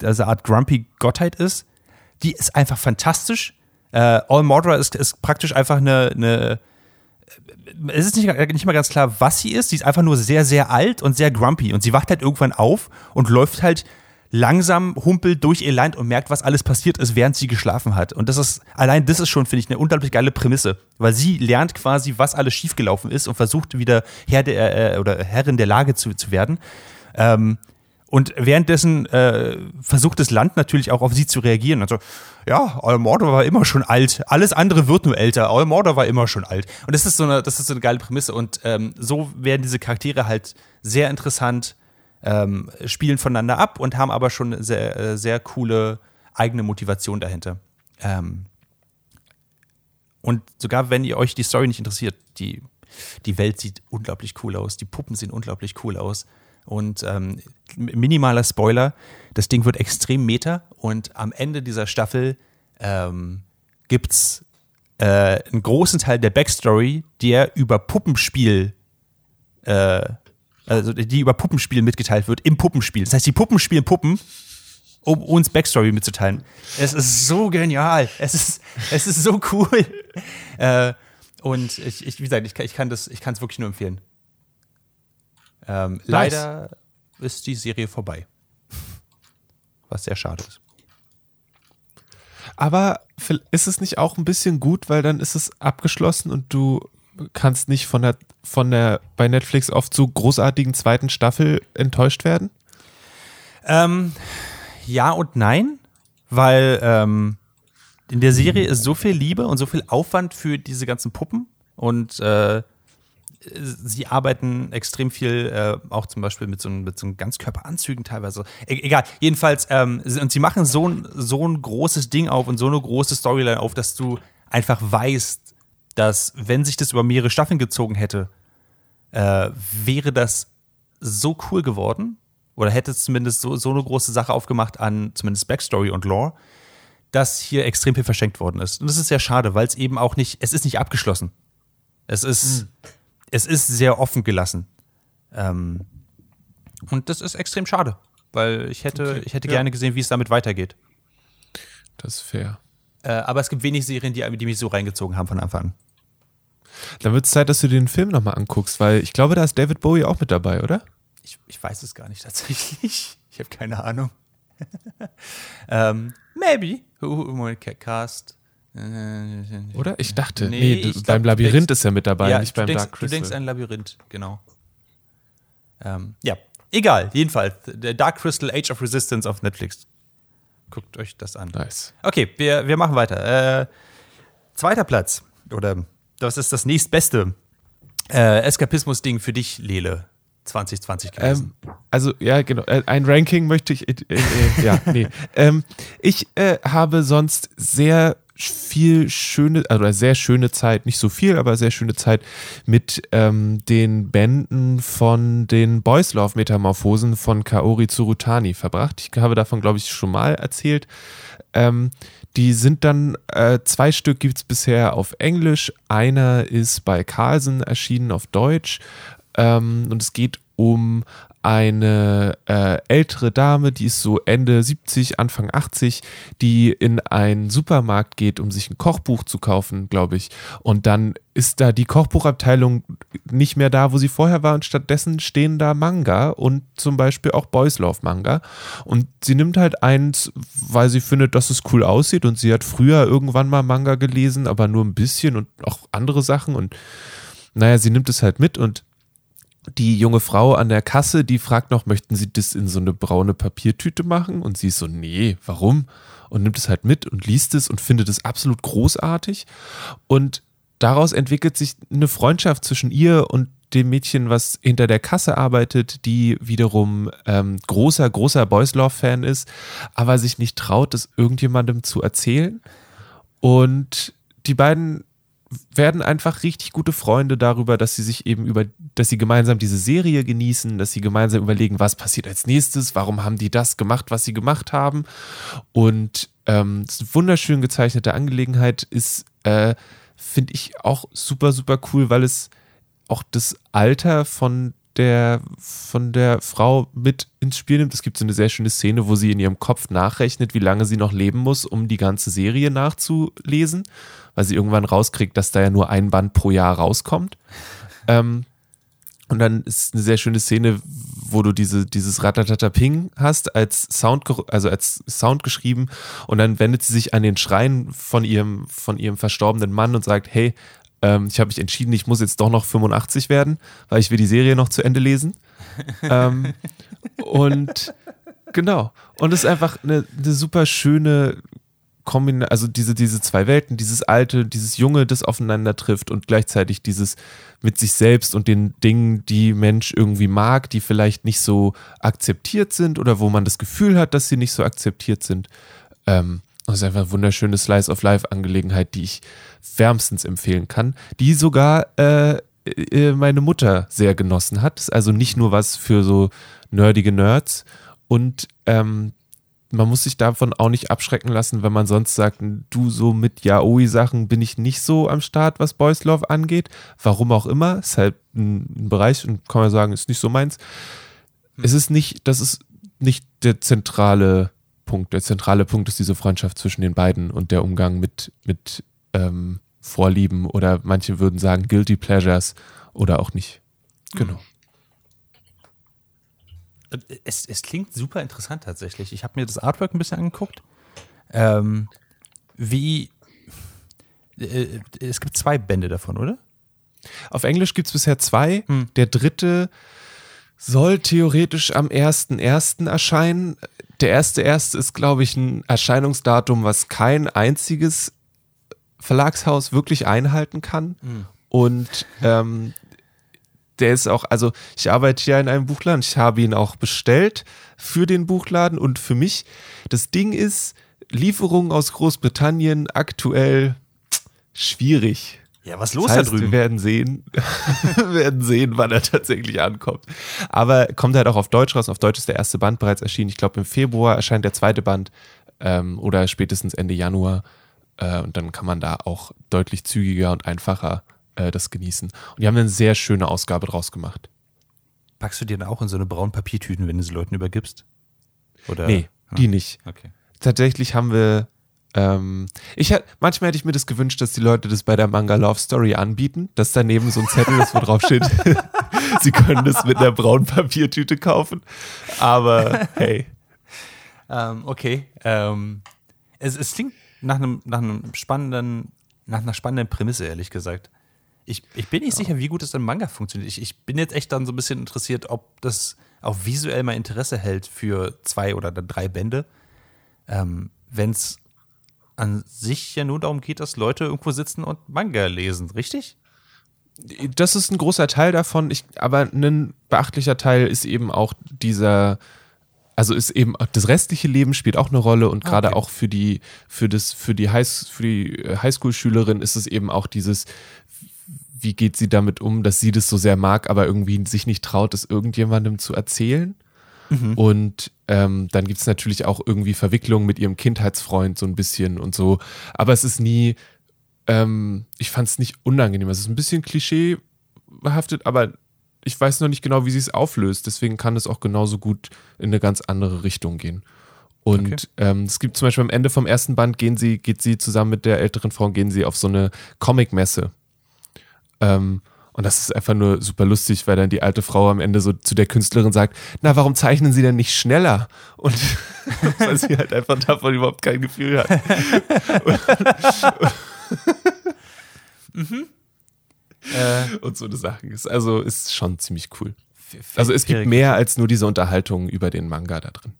diese Art Grumpy Gottheit ist. Die ist einfach fantastisch. Äh, All Mordora ist, ist praktisch einfach eine, eine es ist nicht, nicht mal ganz klar, was sie ist. Sie ist einfach nur sehr, sehr alt und sehr grumpy. Und sie wacht halt irgendwann auf und läuft halt langsam humpelt durch ihr Land und merkt, was alles passiert ist, während sie geschlafen hat. Und das ist, allein das ist schon, finde ich, eine unglaublich geile Prämisse, weil sie lernt quasi, was alles schiefgelaufen ist und versucht wieder Herr der, äh, oder Herrin der Lage zu, zu werden. Ähm, und währenddessen äh, versucht das Land natürlich auch auf sie zu reagieren. Also, ja, Mordor war immer schon alt. Alles andere wird nur älter. Mordor war immer schon alt. Und das ist so eine, das ist so eine geile Prämisse. Und ähm, so werden diese Charaktere halt sehr interessant ähm, spielen voneinander ab und haben aber schon sehr, äh, sehr coole eigene Motivation dahinter. Ähm, und sogar wenn ihr euch die Story nicht interessiert, die, die Welt sieht unglaublich cool aus, die Puppen sehen unglaublich cool aus. Und ähm, minimaler Spoiler, das Ding wird extrem meta und am Ende dieser Staffel ähm, gibt es äh, einen großen Teil der Backstory, der über Puppenspiel äh, also die über Puppenspiel mitgeteilt wird im Puppenspiel. Das heißt, die Puppen spielen Puppen, um uns Backstory mitzuteilen. Es ist so genial. Es ist, es ist so cool. Äh, und ich, ich, wie gesagt, ich, ich kann das, ich kann es wirklich nur empfehlen. Ähm, nice. Leider ist die Serie vorbei. Was sehr schade ist. Aber ist es nicht auch ein bisschen gut, weil dann ist es abgeschlossen und du kannst nicht von der, von der bei Netflix oft so großartigen zweiten Staffel enttäuscht werden? Ähm, ja und nein, weil ähm, in der Serie ist so viel Liebe und so viel Aufwand für diese ganzen Puppen und äh, sie arbeiten extrem viel, äh, auch zum Beispiel mit so, mit so Ganzkörperanzügen teilweise. E egal, jedenfalls, ähm, und sie machen so so ein großes Ding auf und so eine große Storyline auf, dass du einfach weißt, dass, wenn sich das über mehrere Staffeln gezogen hätte, äh, wäre das so cool geworden. Oder hätte es zumindest so, so eine große Sache aufgemacht an zumindest Backstory und Lore, dass hier extrem viel verschenkt worden ist. Und das ist sehr schade, weil es eben auch nicht, es ist nicht abgeschlossen. Es ist. Mhm es ist sehr offen gelassen. Ähm, und das ist extrem schade, weil ich hätte, okay, ich hätte ja. gerne gesehen, wie es damit weitergeht. Das ist fair. Äh, aber es gibt wenig Serien, die, die mich so reingezogen haben von Anfang an. Dann wird es Zeit, dass du den Film nochmal anguckst, weil ich glaube, da ist David Bowie auch mit dabei, oder? Ich, ich weiß es gar nicht tatsächlich. Ich habe keine Ahnung. ähm, maybe. Cast. Oder? Ich dachte, nee, nee ich beim glaub, Labyrinth denkst, ist er mit dabei, ja, nicht beim denkst, Dark Crystal. Du denkst an Labyrinth, genau. Ähm, ja, egal, jedenfalls. Der Dark Crystal Age of Resistance auf Netflix. Guckt euch das an. Nice. Okay, wir, wir machen weiter. Äh, zweiter Platz. Oder das ist das nächstbeste äh, Eskapismus-Ding für dich, Lele. 2020 gewesen. Ähm, also ja, genau. Äh, ein Ranking möchte ich. Äh, äh, ja, nee. ähm, ich äh, habe sonst sehr viel schöne, also sehr schöne Zeit, nicht so viel, aber sehr schöne Zeit mit ähm, den Bänden von den Boys Love Metamorphosen von Kaori Tsurutani verbracht. Ich habe davon, glaube ich, schon mal erzählt. Ähm, die sind dann, äh, zwei Stück gibt es bisher auf Englisch, einer ist bei Carlsen erschienen auf Deutsch ähm, und es geht um eine äh, ältere Dame, die ist so Ende 70, Anfang 80, die in einen Supermarkt geht, um sich ein Kochbuch zu kaufen, glaube ich. Und dann ist da die Kochbuchabteilung nicht mehr da, wo sie vorher war und stattdessen stehen da Manga und zum Beispiel auch Boys Love Manga. Und sie nimmt halt eins, weil sie findet, dass es cool aussieht und sie hat früher irgendwann mal Manga gelesen, aber nur ein bisschen und auch andere Sachen und naja, sie nimmt es halt mit und die junge Frau an der Kasse, die fragt noch, möchten Sie das in so eine braune Papiertüte machen? Und sie ist so, nee, warum? Und nimmt es halt mit und liest es und findet es absolut großartig. Und daraus entwickelt sich eine Freundschaft zwischen ihr und dem Mädchen, was hinter der Kasse arbeitet, die wiederum ähm, großer, großer Boys Love-Fan ist, aber sich nicht traut, das irgendjemandem zu erzählen. Und die beiden werden einfach richtig gute Freunde darüber, dass sie sich eben über, dass sie gemeinsam diese Serie genießen, dass sie gemeinsam überlegen, was passiert als nächstes, warum haben die das gemacht, was sie gemacht haben. Und ähm, wunderschön gezeichnete Angelegenheit, ist, äh, finde ich, auch super, super cool, weil es auch das Alter von der von der Frau mit ins Spiel nimmt. Es gibt so eine sehr schöne Szene, wo sie in ihrem Kopf nachrechnet, wie lange sie noch leben muss, um die ganze Serie nachzulesen weil sie irgendwann rauskriegt, dass da ja nur ein Band pro Jahr rauskommt. Ähm, und dann ist eine sehr schöne Szene, wo du diese, dieses Ratatata-Ping hast als Sound, also als Sound geschrieben und dann wendet sie sich an den Schrein von ihrem, von ihrem verstorbenen Mann und sagt, hey, ähm, ich habe mich entschieden, ich muss jetzt doch noch 85 werden, weil ich will die Serie noch zu Ende lesen. ähm, und genau. Und es ist einfach eine, eine super schöne Kombina also diese, diese zwei Welten, dieses alte, dieses junge, das aufeinander trifft und gleichzeitig dieses mit sich selbst und den Dingen, die Mensch irgendwie mag, die vielleicht nicht so akzeptiert sind oder wo man das Gefühl hat, dass sie nicht so akzeptiert sind. Ähm, das ist einfach eine wunderschöne Slice of Life-Angelegenheit, die ich wärmstens empfehlen kann, die sogar äh, äh, meine Mutter sehr genossen hat. Ist also nicht nur was für so nerdige Nerds. Und ähm, man muss sich davon auch nicht abschrecken lassen, wenn man sonst sagt, du so mit Yaoi-Sachen bin ich nicht so am Start, was Boys Love angeht. Warum auch immer. Ist halt ein, ein Bereich und kann man sagen, ist nicht so meins. Hm. Es ist nicht, das ist nicht der zentrale Punkt. Der zentrale Punkt ist diese Freundschaft zwischen den beiden und der Umgang mit, mit ähm, Vorlieben oder manche würden sagen Guilty Pleasures oder auch nicht. Genau. Es, es klingt super interessant tatsächlich. Ich habe mir das Artwork ein bisschen angeguckt. Ähm, wie. Äh, es gibt zwei Bände davon, oder? Auf Englisch gibt es bisher zwei. Hm. Der dritte soll theoretisch am 1.1. erscheinen. Der erste erste ist, glaube ich, ein Erscheinungsdatum, was kein einziges Verlagshaus wirklich einhalten kann. Mhm. Und ähm, der ist auch, also ich arbeite hier in einem Buchladen, ich habe ihn auch bestellt für den Buchladen und für mich. Das Ding ist, Lieferungen aus Großbritannien aktuell schwierig. Ja, was los das heißt, da drüben? Wir werden sehen, wir werden sehen, wann er tatsächlich ankommt. Aber kommt halt auch auf Deutsch raus. Auf Deutsch ist der erste Band bereits erschienen. Ich glaube, im Februar erscheint der zweite Band ähm, oder spätestens Ende Januar. Äh, und dann kann man da auch deutlich zügiger und einfacher äh, das genießen. Und die haben eine sehr schöne Ausgabe draus gemacht. Packst du dir dann auch in so eine braunen Papiertüten, wenn du sie Leuten übergibst? Oder? Nee, die nicht. Okay. Tatsächlich haben wir ähm, ich manchmal hätte ich mir das gewünscht, dass die Leute das bei der Manga Love Story anbieten, dass daneben so ein Zettel ist, wo drauf steht, sie können das mit einer braunen Papiertüte kaufen. Aber hey. Ähm, okay. Ähm, es, es klingt nach einem, nach einem spannenden, nach einer spannenden Prämisse, ehrlich gesagt. Ich, ich bin nicht ja. sicher, wie gut es im Manga funktioniert. Ich, ich bin jetzt echt dann so ein bisschen interessiert, ob das auch visuell mal Interesse hält für zwei oder drei Bände. Ähm, Wenn es an sich ja nur darum geht, dass Leute irgendwo sitzen und Manga lesen, richtig? Das ist ein großer Teil davon, ich, aber ein beachtlicher Teil ist eben auch dieser, also ist eben das restliche Leben spielt auch eine Rolle und ah, gerade okay. auch für die für das für die High, für die äh, Highschool-Schülerin ist es eben auch dieses wie geht sie damit um, dass sie das so sehr mag, aber irgendwie sich nicht traut, es irgendjemandem zu erzählen. Mhm. Und ähm, dann gibt es natürlich auch irgendwie Verwicklungen mit ihrem Kindheitsfreund so ein bisschen und so. Aber es ist nie, ähm, ich fand es nicht unangenehm. Es ist ein bisschen klischeebehaftet, aber ich weiß noch nicht genau, wie sie es auflöst. Deswegen kann es auch genauso gut in eine ganz andere Richtung gehen. Und okay. ähm, es gibt zum Beispiel am Ende vom ersten Band gehen sie, geht sie zusammen mit der älteren Frau, gehen sie auf so eine Comic-Messe. Ähm, und das ist einfach nur super lustig, weil dann die alte Frau am Ende so zu der Künstlerin sagt, na, warum zeichnen Sie denn nicht schneller? Und weil sie halt einfach davon überhaupt kein Gefühl hat. mhm. äh, und so eine Sachen ist. Also ist schon ziemlich cool. Also es gibt mehr als nur diese Unterhaltung über den Manga da drin.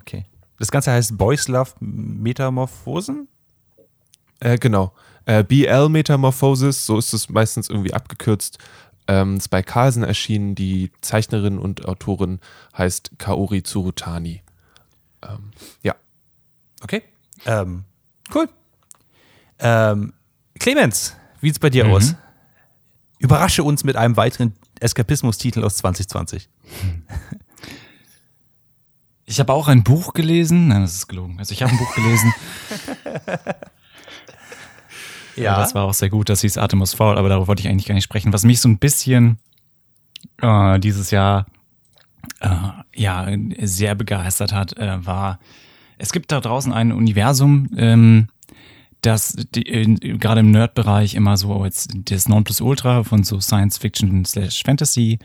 Okay. Das Ganze heißt Boys Love Metamorphosen? Äh, genau. Äh, BL Metamorphosis, so ist es meistens irgendwie abgekürzt, ähm, ist bei Carlsen erschienen. Die Zeichnerin und Autorin heißt Kaori Tsurutani. Ähm, ja. Okay. Ähm, cool. Ähm, Clemens, wie sieht's bei dir mhm. aus? Überrasche uns mit einem weiteren Eskapismus-Titel aus 2020. Ich habe auch ein Buch gelesen. Nein, das ist gelogen. Also ich habe ein Buch gelesen. Ja. Das war auch sehr gut, das hieß Artemis Fowl, aber darauf wollte ich eigentlich gar nicht sprechen. Was mich so ein bisschen äh, dieses Jahr äh, ja sehr begeistert hat, äh, war, es gibt da draußen ein Universum, ähm, das gerade im Nerd-Bereich immer so als das Nonplusultra von so Science Fiction slash Fantasy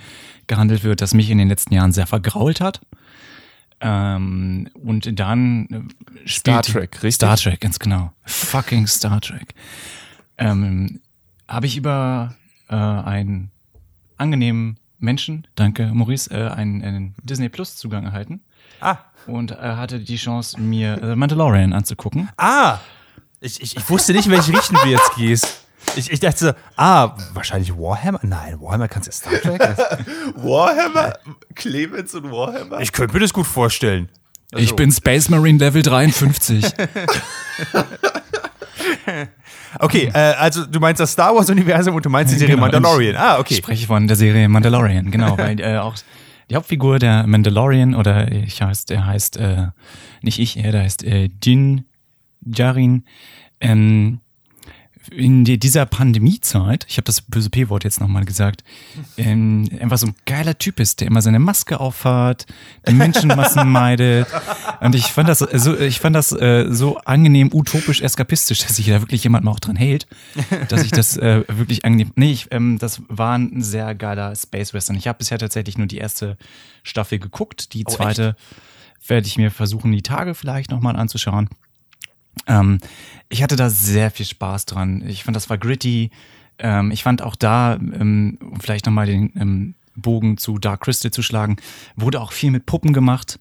gehandelt wird, das mich in den letzten Jahren sehr vergrault hat. Ähm, und dann äh, Star Trek, richtig? Star Trek, ganz genau. Fucking Star Trek ähm, habe ich über äh, einen angenehmen Menschen, danke Maurice, äh, einen, einen Disney Plus Zugang erhalten. Ah. Und er äh, hatte die Chance, mir äh, Mandalorian anzugucken. Ah! Ich, ich, ich wusste nicht, in welche Richtung du jetzt gehst. Ich, ich dachte so, ah, wahrscheinlich Warhammer? Nein, Warhammer kannst du Star Trek. Warhammer? Clemens und Warhammer? Ich könnte mir das gut vorstellen. Also. Ich bin Space Marine Level 53. Okay, äh, also du meinst das Star Wars-Universum und du meinst die Serie genau, Mandalorian. Ah, okay. Ich spreche von der Serie Mandalorian, genau, weil äh, auch die Hauptfigur der Mandalorian oder ich heißt, er heißt äh, nicht ich, er heißt äh, Din Jarin. Ähm, in dieser Pandemiezeit, ich habe das böse P-Wort jetzt nochmal gesagt, ähm, einfach so ein geiler Typ ist, der immer seine Maske aufhat, die Menschenmassen meidet. Und ich fand das so, ich fand das äh, so angenehm utopisch eskapistisch, dass sich da wirklich jemand mal auch dran hält, dass ich das äh, wirklich angenehm. Nee, ich, ähm, das war ein sehr geiler Space Western. Ich habe bisher tatsächlich nur die erste Staffel geguckt, die zweite oh, werde ich mir versuchen, die Tage vielleicht nochmal anzuschauen. Ähm, ich hatte da sehr viel Spaß dran. Ich fand, das war gritty. Ähm, ich fand auch da, ähm, um vielleicht nochmal den ähm, Bogen zu Dark Crystal zu schlagen, wurde auch viel mit Puppen gemacht,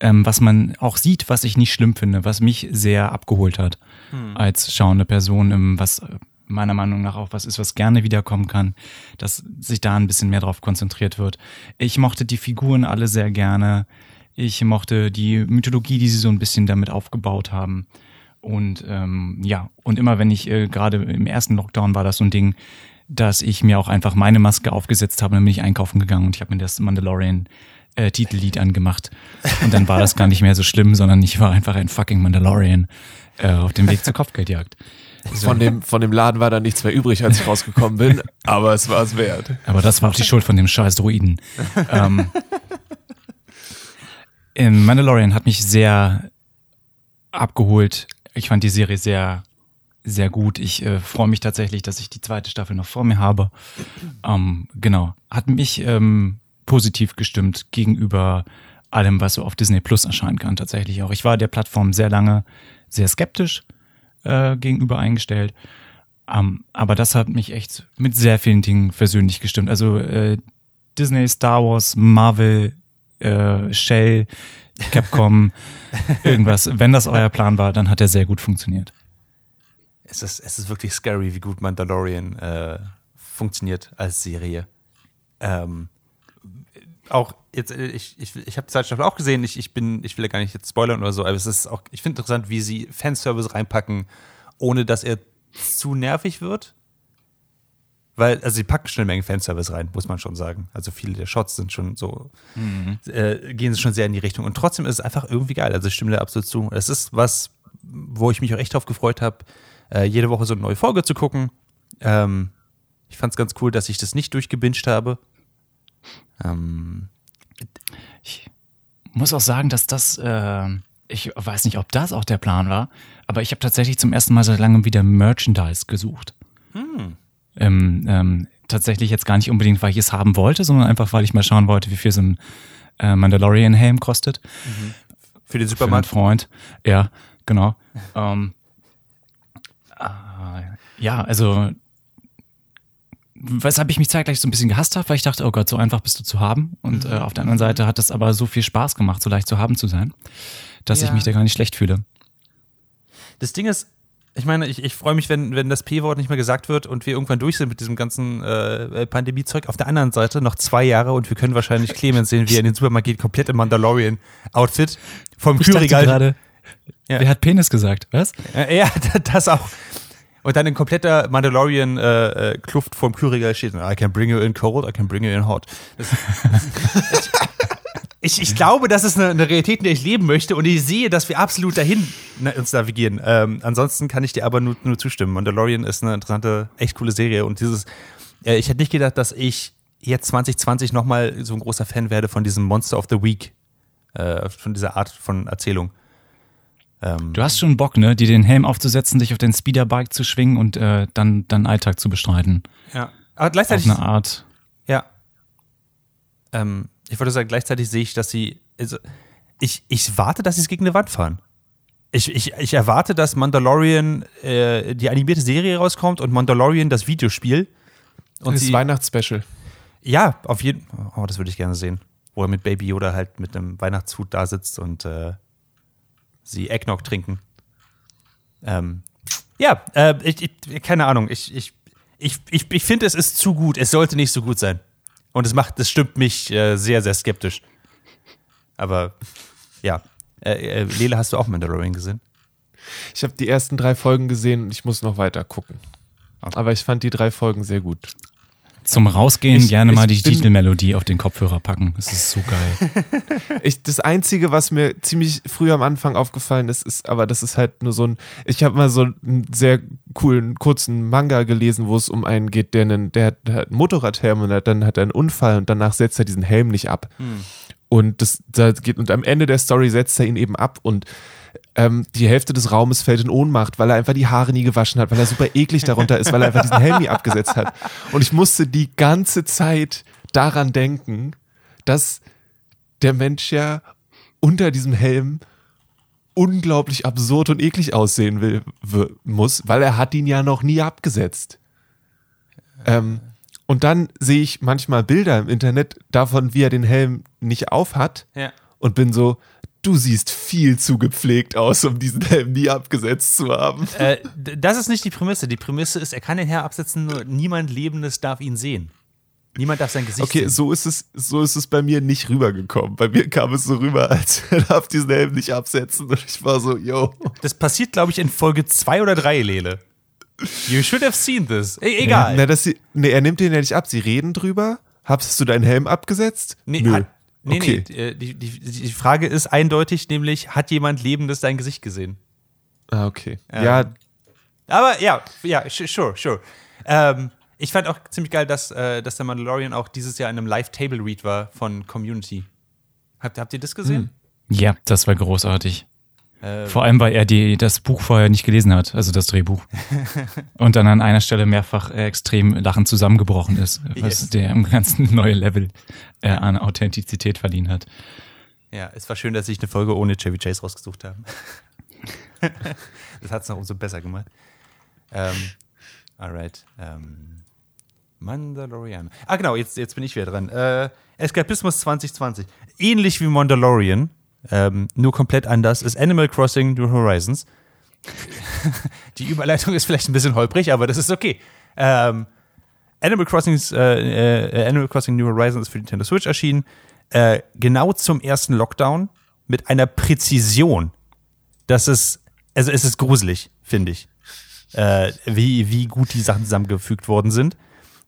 ähm, was man auch sieht, was ich nicht schlimm finde, was mich sehr abgeholt hat hm. als schauende Person, ähm, was meiner Meinung nach auch was ist, was gerne wiederkommen kann, dass sich da ein bisschen mehr drauf konzentriert wird. Ich mochte die Figuren alle sehr gerne. Ich mochte die Mythologie, die sie so ein bisschen damit aufgebaut haben. Und ähm, ja, und immer wenn ich äh, gerade im ersten Lockdown war das so ein Ding, dass ich mir auch einfach meine Maske aufgesetzt habe, dann bin ich einkaufen gegangen und ich habe mir das Mandalorian äh, Titellied angemacht. Und dann war das gar nicht mehr so schlimm, sondern ich war einfach ein fucking Mandalorian äh, auf dem Weg zur Kopfgeldjagd. So. Von, dem, von dem Laden war da nichts mehr übrig, als ich rausgekommen bin, aber es war es wert. Aber das war auch die Schuld von dem scheiß Droiden. ähm, Mandalorian hat mich sehr abgeholt ich fand die Serie sehr, sehr gut. Ich äh, freue mich tatsächlich, dass ich die zweite Staffel noch vor mir habe. Ähm, genau. Hat mich ähm, positiv gestimmt gegenüber allem, was so auf Disney Plus erscheinen kann, tatsächlich auch. Ich war der Plattform sehr lange sehr skeptisch äh, gegenüber eingestellt. Ähm, aber das hat mich echt mit sehr vielen Dingen persönlich gestimmt. Also äh, Disney, Star Wars, Marvel, äh, Shell, Capcom, irgendwas. Wenn das euer Plan war, dann hat er sehr gut funktioniert. Es ist, es ist wirklich scary, wie gut Mandalorian äh, funktioniert als Serie. Ähm, auch jetzt, äh, ich, ich, ich habe die zweite auch gesehen, ich, ich bin, ich will ja gar nicht jetzt spoilern oder so, aber es ist auch, ich finde interessant, wie sie Fanservice reinpacken, ohne dass er zu nervig wird. Weil, also sie packen schon eine Menge Fanservice rein, muss man schon sagen. Also viele der Shots sind schon so, mhm. äh, gehen schon sehr in die Richtung. Und trotzdem ist es einfach irgendwie geil. Also ich stimme da absolut zu. Es ist was, wo ich mich auch echt drauf gefreut habe, äh, jede Woche so eine neue Folge zu gucken. Ähm, ich fand es ganz cool, dass ich das nicht durchgebinged habe. Ähm, ich muss auch sagen, dass das, äh, ich weiß nicht, ob das auch der Plan war, aber ich habe tatsächlich zum ersten Mal seit langem wieder Merchandise gesucht. Hm ähm, ähm, tatsächlich jetzt gar nicht unbedingt, weil ich es haben wollte, sondern einfach, weil ich mal schauen wollte, wie viel so ein äh, Mandalorian-Helm kostet. Mhm. Für den Superman. Für Freund. Ja, genau. ähm, äh, ja, also weshalb ich mich zeitgleich so ein bisschen gehasst habe, weil ich dachte, oh Gott, so einfach bist du zu haben. Und mhm. äh, auf der anderen Seite hat das aber so viel Spaß gemacht, so leicht zu haben zu sein, dass ja. ich mich da gar nicht schlecht fühle. Das Ding ist, ich meine, ich, ich freue mich, wenn, wenn das P-Wort nicht mehr gesagt wird und wir irgendwann durch sind mit diesem ganzen äh, Pandemie-Zeug. Auf der anderen Seite noch zwei Jahre und wir können wahrscheinlich Clemens sehen, wie er in den Supermarkt geht, komplett im Mandalorian-Outfit vom Kühlregal. gerade, ja. wer hat Penis gesagt? Was? Äh, ja, das auch. Und dann in kompletter Mandalorian-Kluft äh, äh vorm Kühlregal steht, I can bring you in cold, I can bring you in hot. Das, das, ich, ich glaube, das ist eine, eine, Realität, in der ich leben möchte und ich sehe, dass wir absolut dahin uns navigieren. Ähm, ansonsten kann ich dir aber nur, nur zustimmen. Mandalorian ist eine interessante, echt coole Serie und dieses, äh, ich hätte nicht gedacht, dass ich jetzt 2020 nochmal so ein großer Fan werde von diesem Monster of the Week, äh, von dieser Art von Erzählung. Ähm, du hast schon Bock, ne, dir den Helm aufzusetzen, dich auf den Speederbike zu schwingen und äh, dann deinen Alltag zu bestreiten. Ja, aber gleichzeitig. Auf eine Art. Ja. Ähm, ich wollte sagen, gleichzeitig sehe ich, dass sie. Also ich, ich warte, dass sie es gegen eine Wand fahren. Ich, ich, ich erwarte, dass Mandalorian äh, die animierte Serie rauskommt und Mandalorian das Videospiel. Und das Weihnachtsspecial. Ja, auf jeden Fall. Oh, das würde ich gerne sehen. Wo er mit Baby Yoda halt mit einem Weihnachtshut da sitzt und äh, sie Eggnog trinken. Ähm, ja, äh, ich, ich, keine Ahnung. Ich, ich, ich, ich, ich finde, es ist zu gut. Es sollte nicht so gut sein. Und es macht, das stimmt mich äh, sehr, sehr skeptisch. Aber ja. Äh, äh, Lele, hast du auch Mandalorian gesehen? Ich habe die ersten drei Folgen gesehen und ich muss noch weiter gucken. Okay. Aber ich fand die drei Folgen sehr gut. Zum Rausgehen ich, gerne ich mal die Titelmelodie auf den Kopfhörer packen. Das ist so geil. ich, das Einzige, was mir ziemlich früh am Anfang aufgefallen ist, ist, aber das ist halt nur so ein. Ich habe mal so einen sehr coolen, kurzen Manga gelesen, wo es um einen geht, der, einen, der, der hat einen Motorradhelm und dann hat er einen Unfall und danach setzt er diesen Helm nicht ab. Hm. Und das, das geht, und am Ende der Story setzt er ihn eben ab und ähm, die Hälfte des Raumes fällt in Ohnmacht, weil er einfach die Haare nie gewaschen hat, weil er super eklig darunter ist, weil er einfach diesen Helm nie abgesetzt hat. Und ich musste die ganze Zeit daran denken, dass der Mensch ja unter diesem Helm unglaublich absurd und eklig aussehen will, muss, weil er hat ihn ja noch nie abgesetzt. Ähm, und dann sehe ich manchmal Bilder im Internet davon, wie er den Helm nicht aufhat ja. und bin so, du siehst viel zu gepflegt aus, um diesen Helm nie abgesetzt zu haben. Äh, das ist nicht die Prämisse. Die Prämisse ist, er kann den Helm absetzen, nur niemand Lebendes darf ihn sehen. Niemand darf sein Gesicht okay, sehen. Okay, so ist es, so ist es bei mir nicht rübergekommen. Bei mir kam es so rüber, als er darf diesen Helm nicht absetzen. Und ich war so, yo. Das passiert, glaube ich, in Folge 2 oder 3, Lele. You should have seen this. E egal. Ja, na, das, nee, er nimmt den ja nicht ab. Sie reden drüber. Hast du deinen Helm abgesetzt? Nee, Nö. Hat, Nee, okay. nee, äh, die, die, die Frage ist eindeutig, nämlich, hat jemand Lebendes dein Gesicht gesehen? Ah, okay. Ähm, ja. Aber ja, ja, sure, sure. Ähm, ich fand auch ziemlich geil, dass, äh, dass der Mandalorian auch dieses Jahr in einem Live-Table-Read war von Community. Habt, habt ihr das gesehen? Hm. Ja, das war großartig. Ähm. Vor allem, weil er die, das Buch vorher nicht gelesen hat, also das Drehbuch. und dann an einer Stelle mehrfach äh, extrem lachend zusammengebrochen ist, was yes. der im ganzen neue Level äh, an Authentizität verliehen hat. Ja, es war schön, dass ich eine Folge ohne Chevy Chase rausgesucht habe. das hat es noch umso besser gemacht. Ähm, alright. Ähm, Mandalorian. Ah, genau, jetzt, jetzt bin ich wieder dran. Äh, Eskapismus 2020. Ähnlich wie Mandalorian ähm, nur komplett anders, ist Animal Crossing New Horizons. Die Überleitung ist vielleicht ein bisschen holprig, aber das ist okay. Ähm, Animal, Crossings, äh, äh, Animal Crossing New Horizons ist für Nintendo Switch erschienen. Äh, genau zum ersten Lockdown mit einer Präzision. Das ist, also es ist gruselig, finde ich. Äh, wie, wie gut die Sachen zusammengefügt worden sind.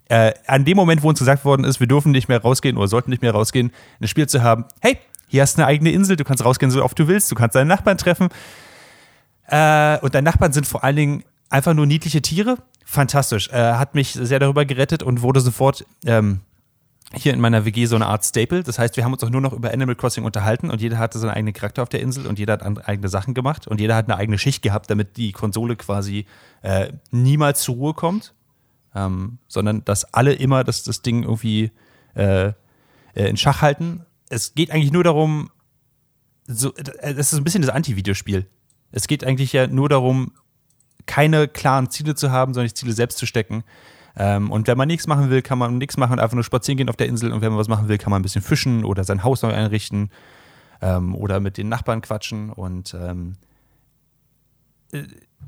Äh, an dem Moment, wo uns gesagt worden ist, wir dürfen nicht mehr rausgehen oder sollten nicht mehr rausgehen, ein Spiel zu haben, hey, hier hast du eine eigene Insel, du kannst rausgehen, so oft du willst, du kannst deinen Nachbarn treffen. Äh, und deine Nachbarn sind vor allen Dingen einfach nur niedliche Tiere. Fantastisch. Äh, hat mich sehr darüber gerettet und wurde sofort ähm, hier in meiner WG so eine Art Staple. Das heißt, wir haben uns auch nur noch über Animal Crossing unterhalten und jeder hatte seinen eigenen Charakter auf der Insel und jeder hat eigene Sachen gemacht und jeder hat eine eigene Schicht gehabt, damit die Konsole quasi äh, niemals zur Ruhe kommt, ähm, sondern dass alle immer das, das Ding irgendwie äh, äh in Schach halten es geht eigentlich nur darum, so, das ist ein bisschen das Anti-Videospiel. Es geht eigentlich ja nur darum, keine klaren Ziele zu haben, sondern die Ziele selbst zu stecken. Ähm, und wenn man nichts machen will, kann man nichts machen und einfach nur spazieren gehen auf der Insel. Und wenn man was machen will, kann man ein bisschen fischen oder sein Haus neu einrichten ähm, oder mit den Nachbarn quatschen. Und ähm, äh,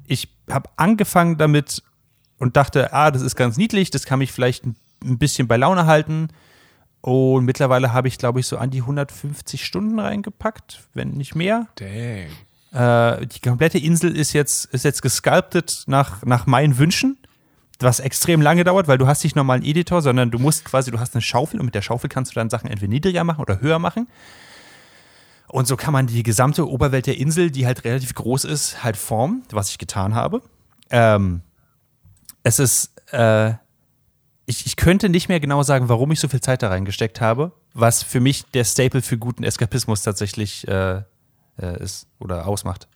ich habe angefangen damit und dachte, ah, das ist ganz niedlich, das kann mich vielleicht ein bisschen bei Laune halten. Und mittlerweile habe ich, glaube ich, so an die 150 Stunden reingepackt, wenn nicht mehr. Dang. Äh, die komplette Insel ist jetzt, ist jetzt gesculptet nach, nach meinen Wünschen, was extrem lange dauert, weil du hast nicht normalen Editor, sondern du musst quasi, du hast eine Schaufel und mit der Schaufel kannst du dann Sachen entweder niedriger machen oder höher machen. Und so kann man die gesamte Oberwelt der Insel, die halt relativ groß ist, halt formen, was ich getan habe. Ähm, es ist, äh, ich, ich könnte nicht mehr genau sagen, warum ich so viel Zeit da reingesteckt habe, was für mich der Staple für guten Eskapismus tatsächlich äh, äh, ist oder ausmacht.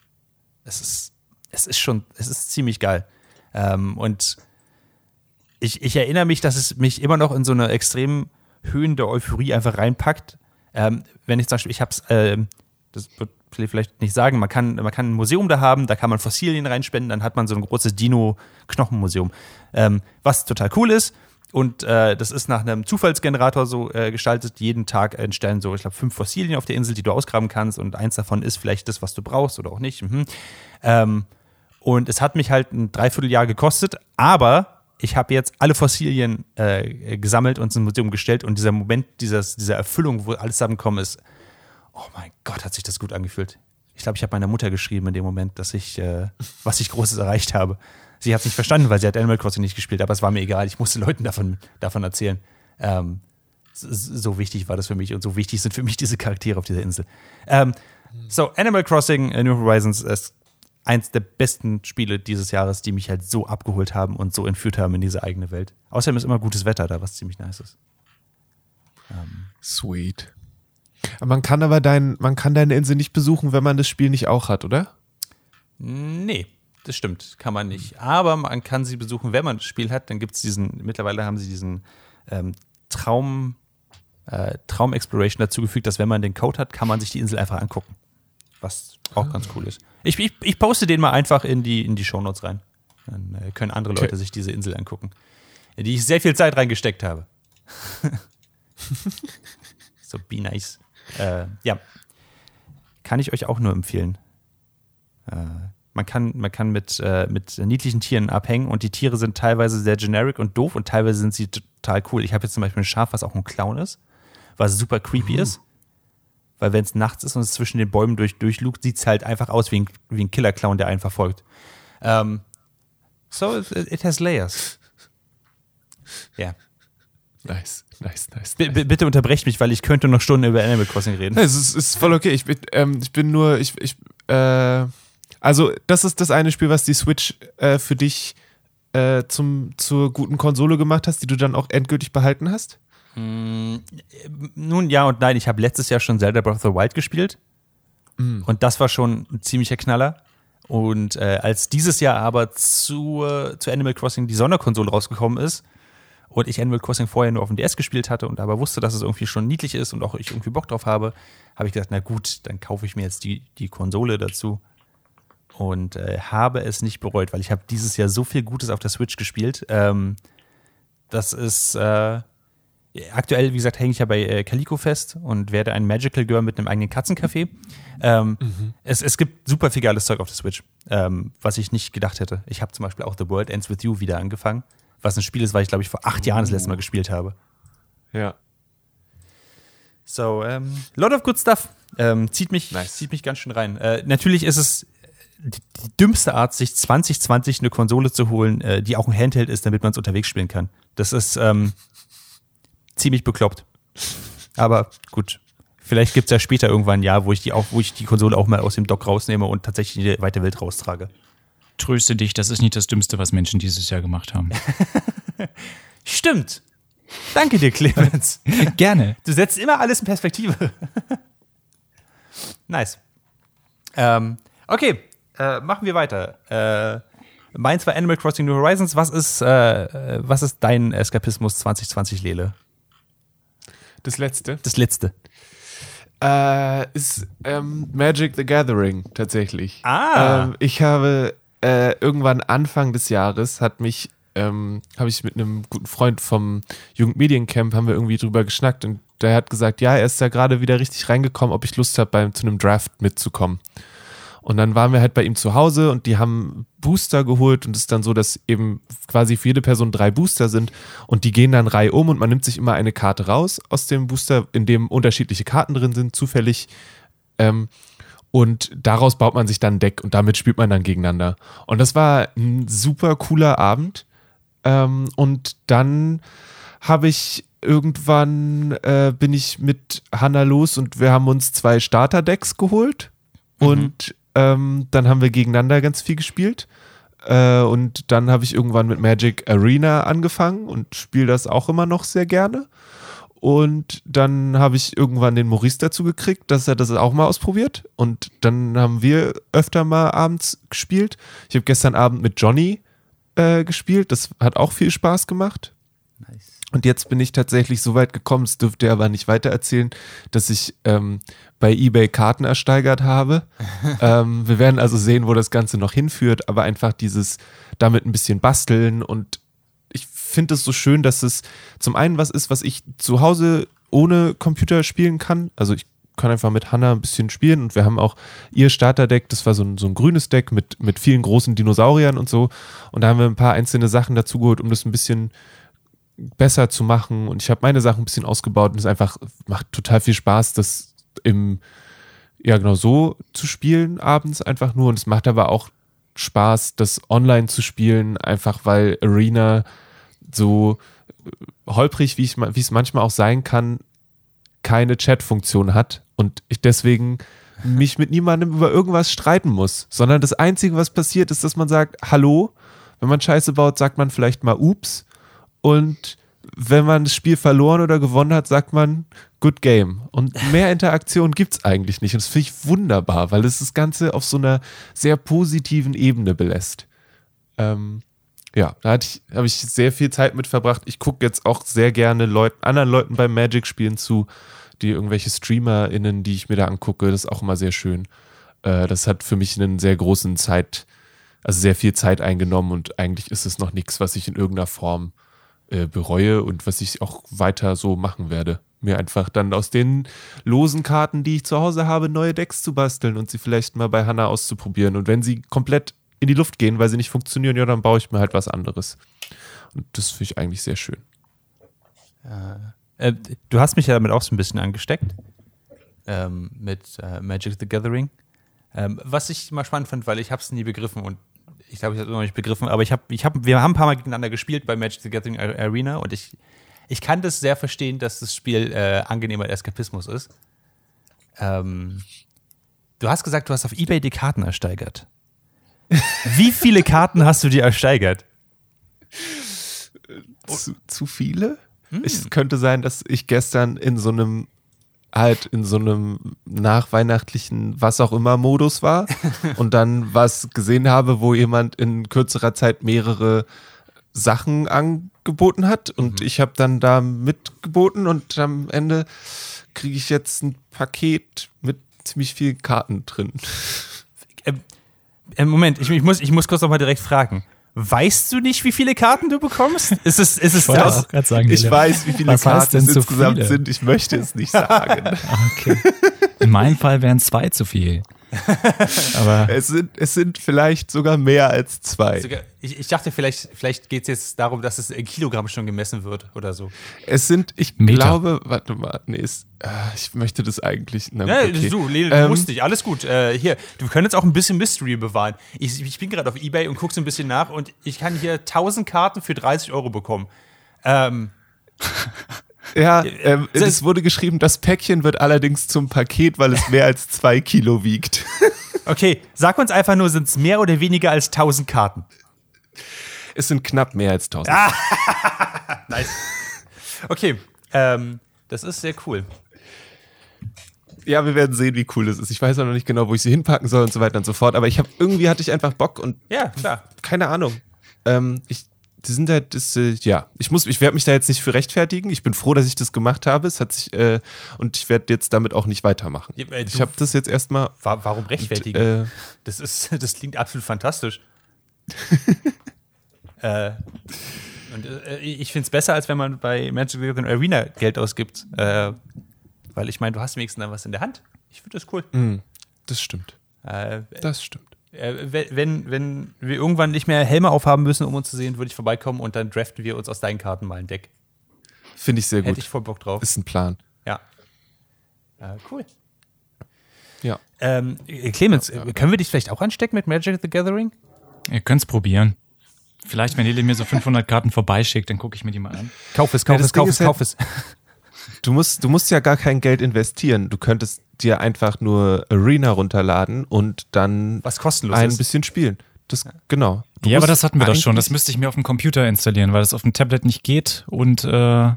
Es ist, es ist schon, es ist ziemlich geil. Ähm, und ich, ich erinnere mich, dass es mich immer noch in so eine extrem Höhen der Euphorie einfach reinpackt. Ähm, wenn ich zum Beispiel, ich habe es, äh, das wird vielleicht nicht sagen, man kann, man kann ein Museum da haben, da kann man Fossilien reinspenden, dann hat man so ein großes Dino-Knochenmuseum. Ähm, was total cool ist, und äh, das ist nach einem Zufallsgenerator so äh, gestaltet. Jeden Tag entstellen so, ich glaube, fünf Fossilien auf der Insel, die du ausgraben kannst. Und eins davon ist vielleicht das, was du brauchst oder auch nicht. Mhm. Ähm, und es hat mich halt ein Dreivierteljahr gekostet, aber ich habe jetzt alle Fossilien äh, gesammelt und ins Museum gestellt. Und dieser Moment dieses, dieser Erfüllung, wo alles zusammengekommen ist, oh mein Gott, hat sich das gut angefühlt. Ich glaube, ich habe meiner Mutter geschrieben in dem Moment, dass ich, äh, was ich Großes erreicht habe. Sie hat es nicht verstanden, weil sie hat Animal Crossing nicht gespielt, aber es war mir egal. Ich musste Leuten davon, davon erzählen. Ähm, so wichtig war das für mich und so wichtig sind für mich diese Charaktere auf dieser Insel. Ähm, so, Animal Crossing New Horizons ist eins der besten Spiele dieses Jahres, die mich halt so abgeholt haben und so entführt haben in diese eigene Welt. Außerdem ist immer gutes Wetter da, was ziemlich nice ist. Ähm. Sweet. Man kann aber dein, man kann deine Insel nicht besuchen, wenn man das Spiel nicht auch hat, oder? Nee, das stimmt, kann man nicht. Aber man kann sie besuchen, wenn man das Spiel hat. Dann gibt es diesen, mittlerweile haben sie diesen ähm, Traum, äh, Traum Exploration dazugefügt, dass wenn man den Code hat, kann man sich die Insel einfach angucken. Was auch ganz cool ist. Ich, ich, ich poste den mal einfach in die, in die Shownotes rein. Dann äh, können andere Leute okay. sich diese Insel angucken, in die ich sehr viel Zeit reingesteckt habe. so, be nice. Äh, ja. Kann ich euch auch nur empfehlen. Man kann, man kann mit, äh, mit niedlichen Tieren abhängen und die Tiere sind teilweise sehr generic und doof und teilweise sind sie total cool. Ich habe jetzt zum Beispiel ein Schaf, was auch ein Clown ist, was super creepy uh. ist. Weil wenn es nachts ist und es zwischen den Bäumen durch, durchlugt, sieht es halt einfach aus wie ein, wie ein Killer-Clown, der einen verfolgt. Um, ähm, so, it, it has layers. Ja. Yeah. Nice, nice, nice. B bitte unterbrecht mich, weil ich könnte noch Stunden über Animal Crossing reden. Es ist, ist voll okay. Ich bin, ähm, ich bin nur, ich, ich, äh, also das ist das eine Spiel, was die Switch äh, für dich äh, zum, zur guten Konsole gemacht hast, die du dann auch endgültig behalten hast? Mm, nun ja und nein. Ich habe letztes Jahr schon Zelda Breath of the Wild gespielt. Mm. Und das war schon ein ziemlicher Knaller. Und äh, als dieses Jahr aber zu, zu Animal Crossing die Sonderkonsole rausgekommen ist, und ich Animal Crossing vorher nur auf dem DS gespielt hatte und aber wusste, dass es irgendwie schon niedlich ist und auch ich irgendwie Bock drauf habe, habe ich gesagt, na gut, dann kaufe ich mir jetzt die, die Konsole dazu und äh, habe es nicht bereut, weil ich habe dieses Jahr so viel Gutes auf der Switch gespielt. Ähm, das ist äh, aktuell, wie gesagt, hänge ich ja bei äh, Calico fest und werde ein Magical Girl mit einem eigenen Katzencafé. Ähm, mhm. es, es gibt super viel geiles Zeug auf der Switch, ähm, was ich nicht gedacht hätte. Ich habe zum Beispiel auch The World Ends With You wieder angefangen was ein Spiel ist, was ich glaube ich vor acht Jahren das letzte Mal gespielt habe. Ja. So, ähm, lot of good stuff. Ähm, zieht, mich, nice. zieht mich ganz schön rein. Äh, natürlich ist es die, die, dümmste Art, sich 2020 eine Konsole zu holen, äh, die auch ein Handheld ist, damit man es unterwegs spielen kann. Das ist ähm, ziemlich bekloppt. Aber gut. Vielleicht gibt es ja später irgendwann ein Jahr, wo ich die auch, wo ich die Konsole auch mal aus dem Dock rausnehme und tatsächlich in die weite Welt raustrage tröste dich, das ist nicht das Dümmste, was Menschen dieses Jahr gemacht haben. Stimmt. Danke dir, Clemens. Gerne. Du setzt immer alles in Perspektive. nice. Ähm, okay, äh, machen wir weiter. Äh, meins war Animal Crossing New Horizons. Was ist, äh, was ist dein Eskapismus 2020, Lele? Das letzte? Das letzte. Äh, ist ähm, Magic the Gathering tatsächlich. Ah. Ähm, ich habe äh, irgendwann Anfang des Jahres hat mich, ähm, habe ich mit einem guten Freund vom Jugendmediencamp, haben wir irgendwie drüber geschnackt und der hat gesagt, ja, er ist da gerade wieder richtig reingekommen, ob ich Lust habe, zu einem Draft mitzukommen. Und dann waren wir halt bei ihm zu Hause und die haben Booster geholt und es ist dann so, dass eben quasi für jede Person drei Booster sind und die gehen dann Reihe um und man nimmt sich immer eine Karte raus aus dem Booster, in dem unterschiedliche Karten drin sind, zufällig. Ähm, und daraus baut man sich dann ein Deck und damit spielt man dann gegeneinander. Und das war ein super cooler Abend. Ähm, und dann habe ich irgendwann äh, bin ich mit Hannah los und wir haben uns zwei Starter-Decks geholt. Mhm. Und ähm, dann haben wir gegeneinander ganz viel gespielt. Äh, und dann habe ich irgendwann mit Magic Arena angefangen und spiele das auch immer noch sehr gerne. Und dann habe ich irgendwann den Maurice dazu gekriegt, dass er das auch mal ausprobiert. Und dann haben wir öfter mal abends gespielt. Ich habe gestern Abend mit Johnny äh, gespielt. Das hat auch viel Spaß gemacht. Nice. Und jetzt bin ich tatsächlich so weit gekommen, das dürfte er aber nicht weiter erzählen, dass ich ähm, bei eBay Karten ersteigert habe. ähm, wir werden also sehen, wo das Ganze noch hinführt, aber einfach dieses damit ein bisschen basteln und finde es so schön, dass es zum einen was ist, was ich zu Hause ohne Computer spielen kann. Also ich kann einfach mit Hannah ein bisschen spielen und wir haben auch ihr Starterdeck, das war so ein, so ein grünes Deck mit, mit vielen großen Dinosauriern und so. Und da haben wir ein paar einzelne Sachen dazugeholt, um das ein bisschen besser zu machen. Und ich habe meine Sachen ein bisschen ausgebaut und es einfach macht total viel Spaß, das im, ja genau so zu spielen abends einfach nur. Und es macht aber auch Spaß, das online zu spielen, einfach weil Arena so holprig, wie ich wie es manchmal auch sein kann, keine Chat-Funktion hat und ich deswegen mich mit niemandem über irgendwas streiten muss, sondern das Einzige, was passiert, ist, dass man sagt, hallo, wenn man Scheiße baut, sagt man vielleicht mal Ups und wenn man das Spiel verloren oder gewonnen hat, sagt man Good Game. Und mehr Interaktion gibt es eigentlich nicht. Und das finde ich wunderbar, weil es das Ganze auf so einer sehr positiven Ebene belässt. Ähm, ja, da habe ich sehr viel Zeit mit verbracht. Ich gucke jetzt auch sehr gerne Leuten, anderen Leuten beim Magic-Spielen zu, die irgendwelche StreamerInnen, die ich mir da angucke. Das ist auch immer sehr schön. Äh, das hat für mich einen sehr großen Zeit, also sehr viel Zeit eingenommen und eigentlich ist es noch nichts, was ich in irgendeiner Form äh, bereue und was ich auch weiter so machen werde. Mir einfach dann aus den losen Karten, die ich zu Hause habe, neue Decks zu basteln und sie vielleicht mal bei Hannah auszuprobieren. Und wenn sie komplett in die Luft gehen, weil sie nicht funktionieren, ja, dann baue ich mir halt was anderes. Und das finde ich eigentlich sehr schön. Äh, du hast mich ja damit auch so ein bisschen angesteckt. Ähm, mit äh, Magic the Gathering. Ähm, was ich mal spannend fand, weil ich habe es nie begriffen und ich glaube, ich habe es noch nicht begriffen, aber ich habe, ich hab, wir haben ein paar Mal gegeneinander gespielt bei Magic the Gathering Arena und ich, ich kann das sehr verstehen, dass das Spiel äh, angenehmer Eskapismus ist. Ähm, du hast gesagt, du hast auf Ebay die Karten ersteigert. Wie viele Karten hast du dir ersteigert? Zu, zu viele? Hm. Es könnte sein, dass ich gestern in so einem halt in so einem nachweihnachtlichen was auch immer Modus war und dann was gesehen habe, wo jemand in kürzerer Zeit mehrere Sachen angeboten hat und mhm. ich habe dann da mitgeboten und am Ende kriege ich jetzt ein Paket mit ziemlich vielen Karten drin. Ähm, äh, Moment, ich, ich, muss, ich muss kurz nochmal direkt fragen. Weißt du nicht, wie viele Karten du bekommst? Ist es, ist es ich das? Auch sagen, ich weiß, wie viele Was Karten es insgesamt viele? sind. Ich möchte es nicht sagen. okay. In meinem Fall wären zwei zu viel. Aber es sind, es sind vielleicht sogar mehr als zwei. Sogar, ich, ich, dachte, vielleicht, vielleicht geht es jetzt darum, dass es in Kilogramm schon gemessen wird oder so. Es sind, ich Meter. glaube, warte mal, nee, es, äh, ich möchte das eigentlich. Na, ja, okay. du, Lele, ähm, musst nicht, alles gut. Äh, hier, wir können jetzt auch ein bisschen Mystery bewahren. Ich, ich bin gerade auf Ebay und gucke so ein bisschen nach und ich kann hier 1000 Karten für 30 Euro bekommen. Ähm. Ja, ähm, es wurde geschrieben, das Päckchen wird allerdings zum Paket, weil es mehr als zwei Kilo wiegt. Okay, sag uns einfach nur, sind es mehr oder weniger als 1000 Karten? Es sind knapp mehr als 1000. Ah, nice. Okay, ähm, das ist sehr cool. Ja, wir werden sehen, wie cool das ist. Ich weiß auch noch nicht genau, wo ich sie hinpacken soll und so weiter und so fort. Aber ich habe irgendwie hatte ich einfach Bock und ja, klar. Keine Ahnung. Ähm, ich die sind halt, das, äh, ja, ich muss, ich werde mich da jetzt nicht für rechtfertigen. Ich bin froh, dass ich das gemacht habe. Es hat sich, äh, und ich werde jetzt damit auch nicht weitermachen. Ja, äh, ich habe das jetzt erstmal. Warum rechtfertigen? Und, äh, das ist, das klingt absolut fantastisch. äh, und äh, ich finde es besser, als wenn man bei Magic the Arena Geld ausgibt. Weil ich meine, du hast wenigstens dann was in der Hand. Ich finde das cool. Mm, das stimmt. das stimmt. Äh, wenn, wenn wir irgendwann nicht mehr Helme aufhaben müssen, um uns zu sehen, würde ich vorbeikommen und dann draften wir uns aus deinen Karten mal ein Deck. Finde ich sehr gut. Hätte ich voll Bock drauf. Ist ein Plan. Ja. Äh, cool. Ja. Ähm, Clemens, ja, ja. können wir dich vielleicht auch anstecken mit Magic the Gathering? Ihr könnt es probieren. Vielleicht, wenn Lili mir so 500 Karten vorbeischickt, dann gucke ich mir die mal an. Kauf es, kauf ja, es, kauf es, kauf es. Du musst, du musst ja gar kein Geld investieren. Du könntest dir einfach nur Arena runterladen und dann Was kostenlos ein ist. bisschen spielen. Das, genau. Du ja, aber das hatten wir doch schon. Das müsste ich mir auf dem Computer installieren, weil das auf dem Tablet nicht geht und äh,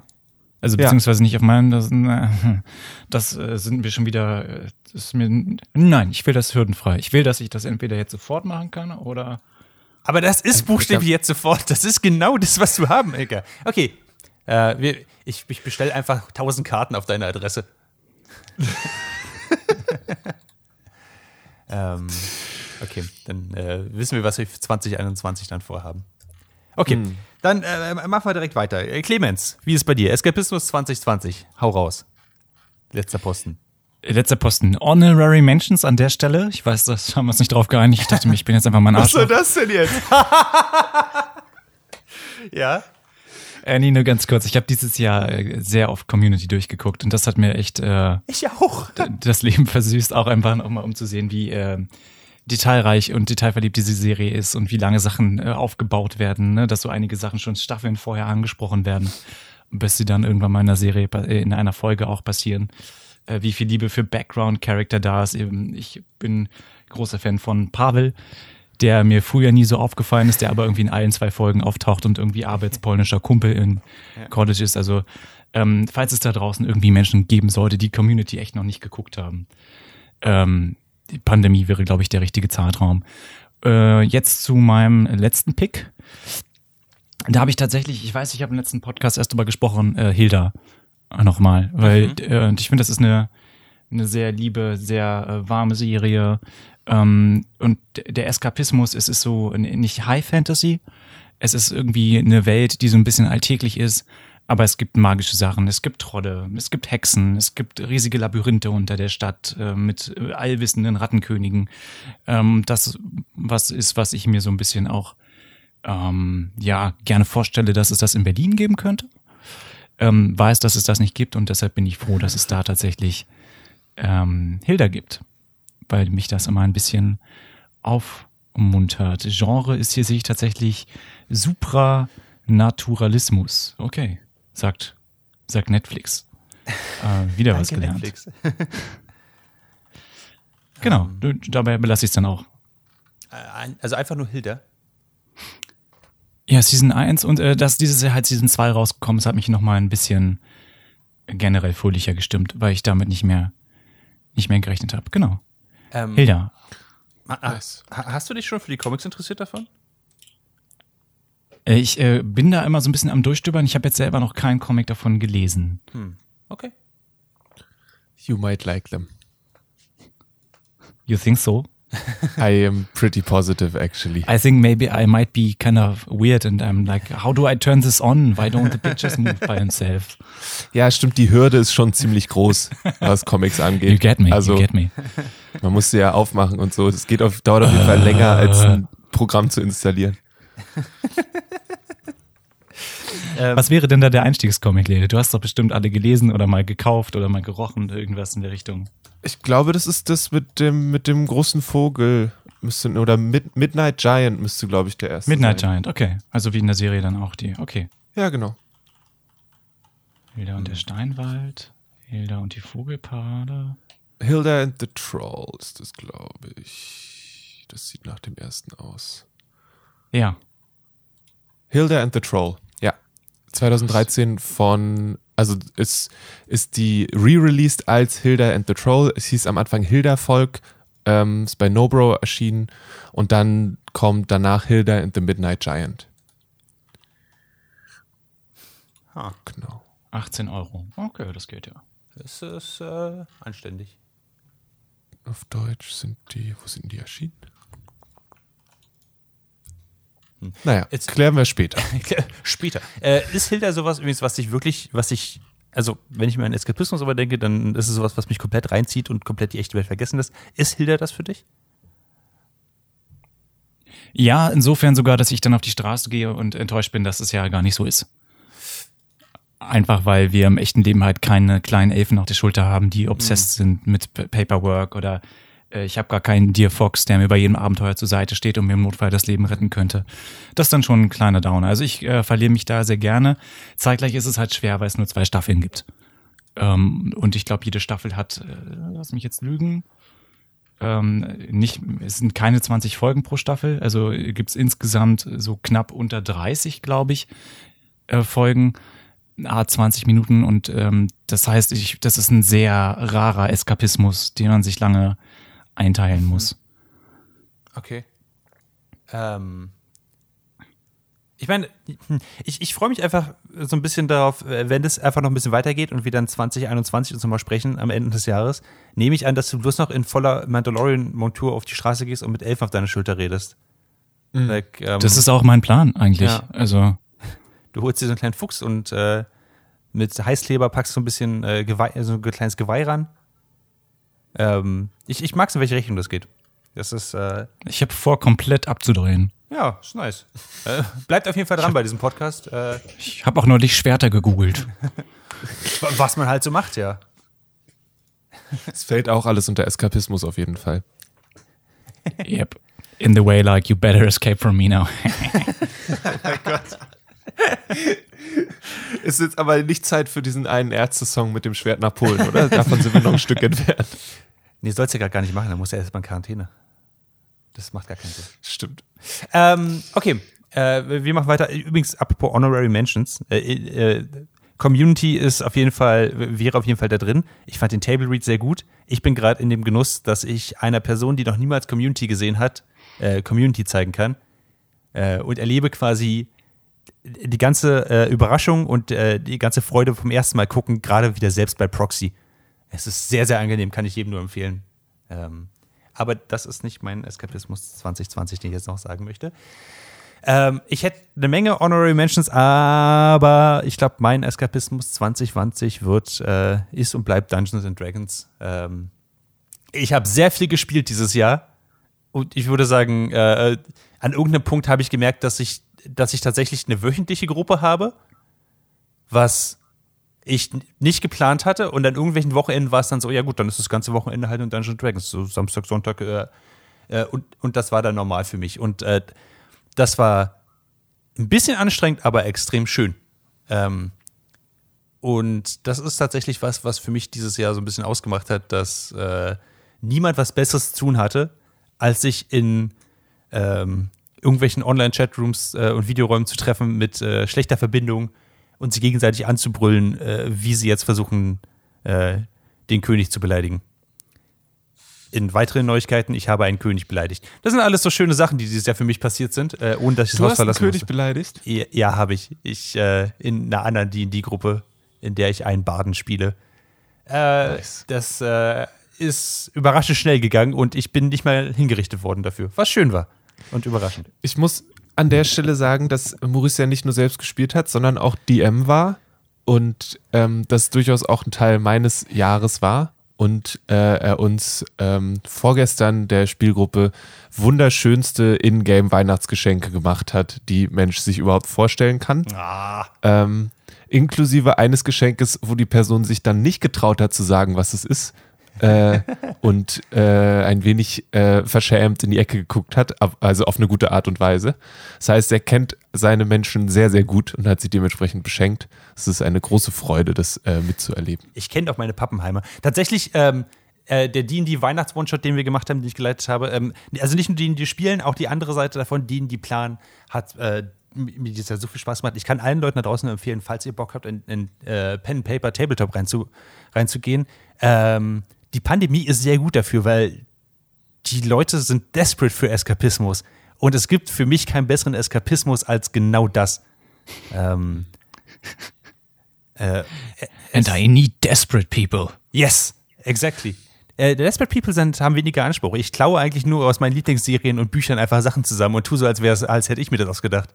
also beziehungsweise ja. nicht auf meinem. Das, das äh, sind wir schon wieder. Äh, das ist mir, nein, ich will das hürdenfrei. Ich will, dass ich das entweder jetzt sofort machen kann oder. Aber das ist buchstäblich jetzt sofort. Das ist genau das, was du haben, Ilka. Okay, äh, wir, ich, ich bestelle einfach 1000 Karten auf deine Adresse. ähm, okay, dann äh, wissen wir, was wir für 2021 dann vorhaben. Okay, hm. dann äh, machen wir direkt weiter. Äh, Clemens, wie ist es bei dir? Eskapismus 2020, hau raus. Letzter Posten. Letzter Posten. Honorary Mentions an der Stelle. Ich weiß, das haben wir uns nicht drauf geeinigt. Ich dachte mir, ich bin jetzt einfach mal ein Arsch. Was soll das denn jetzt? ja. Nee, nur ganz kurz. Ich habe dieses Jahr äh, sehr oft Community durchgeguckt und das hat mir echt äh, ich auch. das Leben versüßt, auch einfach nochmal um zu sehen, wie, äh, detailreich und detailverliebt diese Serie ist und wie lange Sachen äh, aufgebaut werden, ne? dass so einige Sachen schon Staffeln vorher angesprochen werden, bis sie dann irgendwann mal in einer Serie, äh, in einer Folge auch passieren. Äh, wie viel Liebe für Background-Character da ist. Eben, ich bin großer Fan von Pavel, der mir früher nie so aufgefallen ist, der aber irgendwie in allen zwei Folgen auftaucht und irgendwie arbeitspolnischer Kumpel in College ist. Also ähm, falls es da draußen irgendwie Menschen geben sollte, die Community echt noch nicht geguckt haben. Ähm, die Pandemie wäre, glaube ich, der richtige Zeitraum. Äh, jetzt zu meinem letzten Pick. Da habe ich tatsächlich, ich weiß, ich habe im letzten Podcast erst drüber gesprochen, äh, Hilda nochmal, weil mhm. äh, ich finde, das ist eine, eine sehr liebe, sehr äh, warme Serie. Ähm, und der Eskapismus, es ist so nicht High Fantasy, es ist irgendwie eine Welt, die so ein bisschen alltäglich ist, aber es gibt magische Sachen, es gibt Trodde, es gibt Hexen, es gibt riesige Labyrinthe unter der Stadt äh, mit äh, allwissenden Rattenkönigen. Ähm, das was ist, was ich mir so ein bisschen auch ähm, ja gerne vorstelle, dass es das in Berlin geben könnte. Ähm, weiß, dass es das nicht gibt und deshalb bin ich froh, dass es da tatsächlich ähm, Hilda gibt, weil mich das immer ein bisschen aufmuntert. Genre ist hier sehe ich tatsächlich Supranaturalismus. Okay sagt, sagt Netflix. Äh, wieder was gelernt. genau, um, dabei belasse ich es dann auch. Äh, also einfach nur Hilda. Ja, Season 1 und äh, dass dieses Jahr halt Season 2 rausgekommen ist, hat mich nochmal ein bisschen generell fröhlicher gestimmt, weil ich damit nicht mehr nicht mehr gerechnet habe. Genau. Ähm, Hilda. Hast du dich schon für die Comics interessiert davon? Äh, ich äh, bin da immer so ein bisschen am Durchstöbern. Ich habe jetzt selber noch keinen Comic davon gelesen. Hm. Okay. You might like them. You think so? I am pretty positive, actually. I think maybe I might be kind of weird and I'm like, how do I turn this on? Why don't the pictures move by themselves? Ja, stimmt, die Hürde ist schon ziemlich groß, was Comics angeht. You get me, also, you get me. Man muss sie ja aufmachen und so. Geht auf, dauert auf jeden Fall länger, als ein Programm zu installieren. Ähm, Was wäre denn da der Einstiegscomic, Lede? Du hast doch bestimmt alle gelesen oder mal gekauft oder mal gerochen, irgendwas in der Richtung. Ich glaube, das ist das mit dem, mit dem großen Vogel. Müsste, oder Mid Midnight Giant müsste, glaube ich, der erste Midnight sein. Giant, okay. Also wie in der Serie dann auch die, okay. Ja, genau. Hilda und der Steinwald, Hilda und die Vogelparade. Hilda and the Trolls, das glaube ich. Das sieht nach dem ersten aus. Ja. Hilda and the Troll. 2013 von, also ist, ist die re-released als Hilda and the Troll. Es hieß am Anfang Hilda Volk, ähm, ist bei Nobro erschienen und dann kommt danach Hilda and the Midnight Giant. Ah. Genau. 18 Euro. Okay, das geht ja. Das ist äh, anständig. Auf Deutsch sind die, wo sind die erschienen? Hm. Naja, jetzt klären wir später. später. Äh, ist Hilda sowas übrigens, was ich wirklich, was ich, also wenn ich mir an Eskapismus aber denke, dann ist es sowas, was mich komplett reinzieht und komplett die echte Welt vergessen lässt. Ist Hilda das für dich? Ja, insofern sogar, dass ich dann auf die Straße gehe und enttäuscht bin, dass es ja gar nicht so ist. Einfach weil wir im echten Leben halt keine kleinen Elfen auf der Schulter haben, die obsessed mhm. sind mit Paperwork oder äh, ich habe gar keinen Dear Fox, der mir bei jedem Abenteuer zur Seite steht und mir im Notfall das Leben retten könnte. Das ist dann schon ein kleiner Downer. Also ich äh, verliere mich da sehr gerne. Zeitgleich ist es halt schwer, weil es nur zwei Staffeln gibt. Ähm, und ich glaube, jede Staffel hat, äh, lass mich jetzt lügen, ähm, nicht, es sind keine 20 Folgen pro Staffel, also gibt's insgesamt so knapp unter 30, glaube ich, äh, Folgen. A 20 Minuten und ähm, das heißt, ich, das ist ein sehr rarer Eskapismus, den man sich lange einteilen muss. Okay. Ähm, ich meine, ich, ich freue mich einfach so ein bisschen darauf, wenn es einfach noch ein bisschen weitergeht und wir dann 2021 uns nochmal sprechen am Ende des Jahres, nehme ich an, dass du bloß noch in voller Mandalorian-Montur auf die Straße gehst und mit Elfen auf deiner Schulter redest. Mhm. Like, ähm, das ist auch mein Plan eigentlich. Ja. Also. Du holst dir so einen kleinen Fuchs und äh, mit Heißkleber packst du ein bisschen äh, Geweih, so ein kleines Geweih ran ähm, ich, ich mag es, in welche Richtung das geht. Das ist. Äh, ich habe vor, komplett abzudrehen. Ja, ist nice. Äh, bleibt auf jeden Fall dran hab, bei diesem Podcast. Äh, ich habe auch neulich Schwerter gegoogelt. Was man halt so macht, ja. Es fällt auch alles unter Eskapismus auf jeden Fall. yep. In the way like you better escape from me now. oh mein Gott. Ist jetzt aber nicht Zeit für diesen einen Ärzte-Song mit dem Schwert nach Polen, oder? Davon sind wir noch ein Stück entfernt. Nee, sollst du ja gar nicht machen, dann muss er erstmal in Quarantäne. Das macht gar keinen Sinn. Stimmt. Ähm, okay, äh, wir machen weiter. Übrigens, apropos Honorary Mentions. Äh, äh, Community ist auf jeden Fall, wäre auf jeden Fall da drin. Ich fand den Table Read sehr gut. Ich bin gerade in dem Genuss, dass ich einer Person, die noch niemals Community gesehen hat, äh, Community zeigen kann. Äh, und erlebe quasi die ganze äh, Überraschung und äh, die ganze Freude vom ersten Mal gucken, gerade wieder selbst bei Proxy. Es ist sehr, sehr angenehm, kann ich jedem nur empfehlen. Ähm, aber das ist nicht mein Eskapismus 2020, den ich jetzt noch sagen möchte. Ähm, ich hätte eine Menge Honorary Mentions, aber ich glaube, mein Eskapismus 2020 wird, äh, ist und bleibt Dungeons and Dragons. Ähm, ich habe sehr viel gespielt dieses Jahr und ich würde sagen, äh, an irgendeinem Punkt habe ich gemerkt, dass ich, dass ich tatsächlich eine wöchentliche Gruppe habe, was ich nicht geplant hatte. Und an irgendwelchen Wochenenden war es dann so, ja gut, dann ist das ganze Wochenende halt in Dungeons Dragons, so Samstag, Sonntag äh, äh, und, und das war dann normal für mich. Und äh, das war ein bisschen anstrengend, aber extrem schön. Ähm, und das ist tatsächlich was, was für mich dieses Jahr so ein bisschen ausgemacht hat, dass äh, niemand was Besseres zu tun hatte, als sich in ähm, irgendwelchen Online-Chatrooms äh, und Videoräumen zu treffen mit äh, schlechter Verbindung und sie gegenseitig anzubrüllen, äh, wie sie jetzt versuchen, äh, den König zu beleidigen in weiteren Neuigkeiten, ich habe einen König beleidigt. Das sind alles so schöne Sachen, die dieses Jahr für mich passiert sind, äh, ohne dass ich das Haus verlassen einen König beleidigt? Ja, ja habe ich. Ich äh, in einer anderen D&D-Gruppe, in der ich einen Baden spiele. Nice. Das ist überraschend schnell gegangen und ich bin nicht mal hingerichtet worden dafür, was schön war und überraschend. Ich muss an der Stelle sagen, dass Maurice ja nicht nur selbst gespielt hat, sondern auch DM war und ähm, das durchaus auch ein Teil meines Jahres war und äh, er uns ähm, vorgestern der Spielgruppe wunderschönste Ingame Weihnachtsgeschenke gemacht hat, die Mensch sich überhaupt vorstellen kann. Ah. Ähm, inklusive eines Geschenkes, wo die Person sich dann nicht getraut hat zu sagen, was es ist, äh, und äh, ein wenig äh, verschämt in die Ecke geguckt hat, also auf eine gute Art und Weise. Das heißt, er kennt seine Menschen sehr, sehr gut und hat sie dementsprechend beschenkt. Es ist eine große Freude, das äh, mitzuerleben. Ich kenne auch meine Pappenheimer. Tatsächlich, ähm, äh, der D&D Weihnachts-One-Shot, den wir gemacht haben, den ich geleitet habe, ähm, also nicht nur die spielen, auch die andere Seite davon, die planen, hat mir das ja so viel Spaß gemacht. Ich kann allen Leuten da draußen empfehlen, falls ihr Bock habt, in, in äh, Pen Paper Tabletop reinzu, reinzugehen. Ähm, die Pandemie ist sehr gut dafür, weil die Leute sind desperate für Eskapismus. Und es gibt für mich keinen besseren Eskapismus als genau das. Ähm, äh, And I need desperate people. Yes, exactly. Äh, desperate People sind, haben weniger Anspruch. Ich klaue eigentlich nur aus meinen Lieblingsserien und Büchern einfach Sachen zusammen und tue so, als, als hätte ich mir das ausgedacht.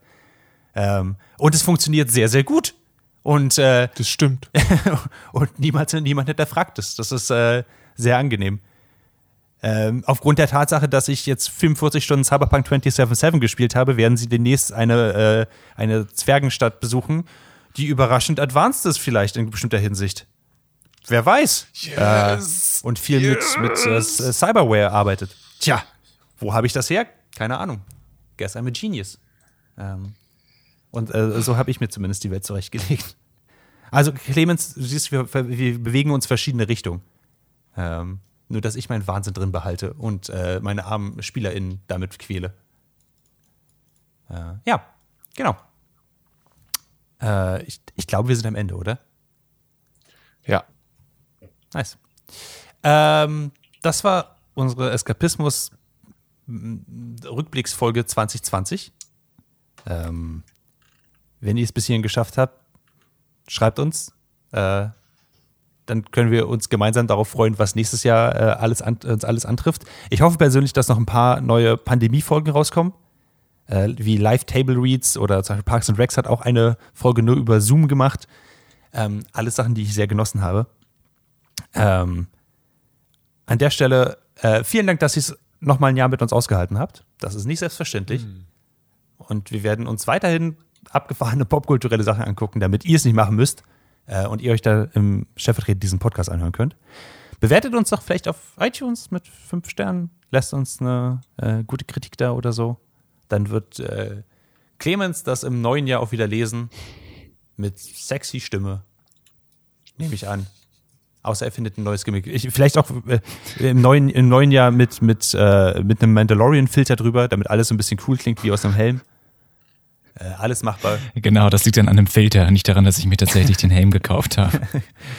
Ähm, und es funktioniert sehr, sehr gut. Und äh, das stimmt. und niemand, niemand hinterfragt es. Das ist äh, sehr angenehm. Ähm, aufgrund der Tatsache, dass ich jetzt 45 Stunden Cyberpunk 2077 gespielt habe, werden sie demnächst eine, äh, eine Zwergenstadt besuchen, die überraschend advanced ist, vielleicht in bestimmter Hinsicht. Wer weiß. Yes. Äh, und viel yes. mit, mit äh, Cyberware arbeitet. Tja, wo habe ich das her? Keine Ahnung. Guess I'm a genius. Ähm, und äh, so habe ich mir zumindest die Welt zurechtgelegt. Also, Clemens, du siehst, wir, wir bewegen uns verschiedene Richtungen. Ähm, nur, dass ich meinen Wahnsinn drin behalte und äh, meine armen SpielerInnen damit quäle. Äh, ja, genau. Äh, ich, ich glaube, wir sind am Ende, oder? Ja. Nice. Ähm, das war unsere Eskapismus-Rückblicksfolge 2020. Ähm, wenn ihr es bis hierhin geschafft habt, schreibt uns. Äh, dann können wir uns gemeinsam darauf freuen, was nächstes Jahr äh, alles an, uns alles antrifft. Ich hoffe persönlich, dass noch ein paar neue Pandemie-Folgen rauskommen. Äh, wie Live Table Reads oder zum Beispiel Parks and Recs hat auch eine Folge nur über Zoom gemacht. Ähm, alles Sachen, die ich sehr genossen habe. Ähm, an der Stelle äh, vielen Dank, dass ihr es nochmal ein Jahr mit uns ausgehalten habt. Das ist nicht selbstverständlich. Mhm. Und wir werden uns weiterhin abgefahrene popkulturelle Sachen angucken, damit ihr es nicht machen müsst äh, und ihr euch da im Chefvertreter diesen Podcast anhören könnt. Bewertet uns doch vielleicht auf iTunes mit fünf Sternen. lasst uns eine äh, gute Kritik da oder so. Dann wird äh, Clemens das im neuen Jahr auch wieder lesen. Mit sexy Stimme. Nehme ich an. Außer er findet ein neues Gimmick. Ich, vielleicht auch äh, im, neuen, im neuen Jahr mit, mit, äh, mit einem Mandalorian-Filter drüber, damit alles so ein bisschen cool klingt wie aus einem Helm. Äh, alles machbar. Genau, das liegt dann an dem Filter, nicht daran, dass ich mir tatsächlich den Helm gekauft habe.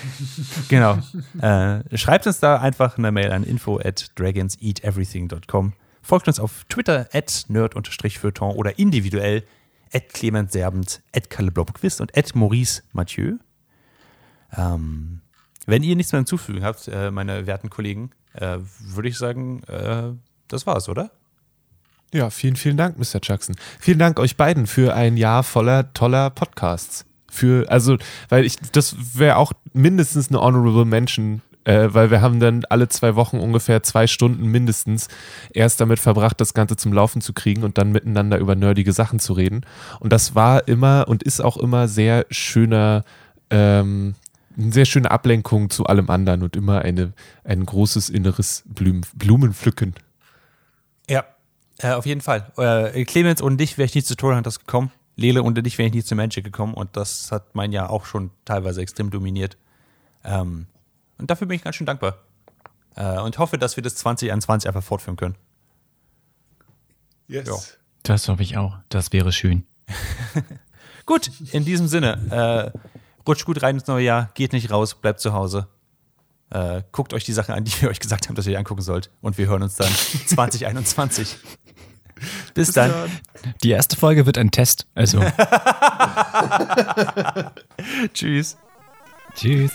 genau. Äh, schreibt uns da einfach eine Mail an info at dragonseateverything.com. Folgt uns auf Twitter at nerd-feuilleton oder individuell at Clement Serbent, at Kalle Blomqvist und at Maurice Mathieu. Ähm, wenn ihr nichts mehr hinzufügen habt, äh, meine werten Kollegen, äh, würde ich sagen, äh, das war's, oder? Ja, vielen, vielen Dank, Mr. Jackson. Vielen Dank euch beiden für ein Jahr voller toller Podcasts. Für, also, weil ich, das wäre auch mindestens eine Honorable Mention, äh, weil wir haben dann alle zwei Wochen ungefähr zwei Stunden mindestens erst damit verbracht, das Ganze zum Laufen zu kriegen und dann miteinander über nerdige Sachen zu reden. Und das war immer und ist auch immer sehr schöner, ähm, eine sehr schöne Ablenkung zu allem anderen und immer eine, ein großes inneres Blumen, Blumenpflücken. Ja, äh, auf jeden Fall. Äh, Clemens, ohne dich wäre ich nicht zu Trollhunters gekommen. Lele, ohne dich wäre ich nicht zu Magic gekommen. Und das hat mein Jahr auch schon teilweise extrem dominiert. Ähm, und dafür bin ich ganz schön dankbar. Äh, und hoffe, dass wir das 2021 einfach fortführen können. Yes. Ja. Das hoffe ich auch. Das wäre schön. gut, in diesem Sinne. Äh, rutscht gut rein ins neue Jahr. Geht nicht raus, bleibt zu Hause. Äh, guckt euch die Sachen an, die wir euch gesagt haben, dass ihr die angucken sollt. Und wir hören uns dann 2021. Bis, dann. Die erste Folge wird ein Test. Also. Tschüss. Tschüss.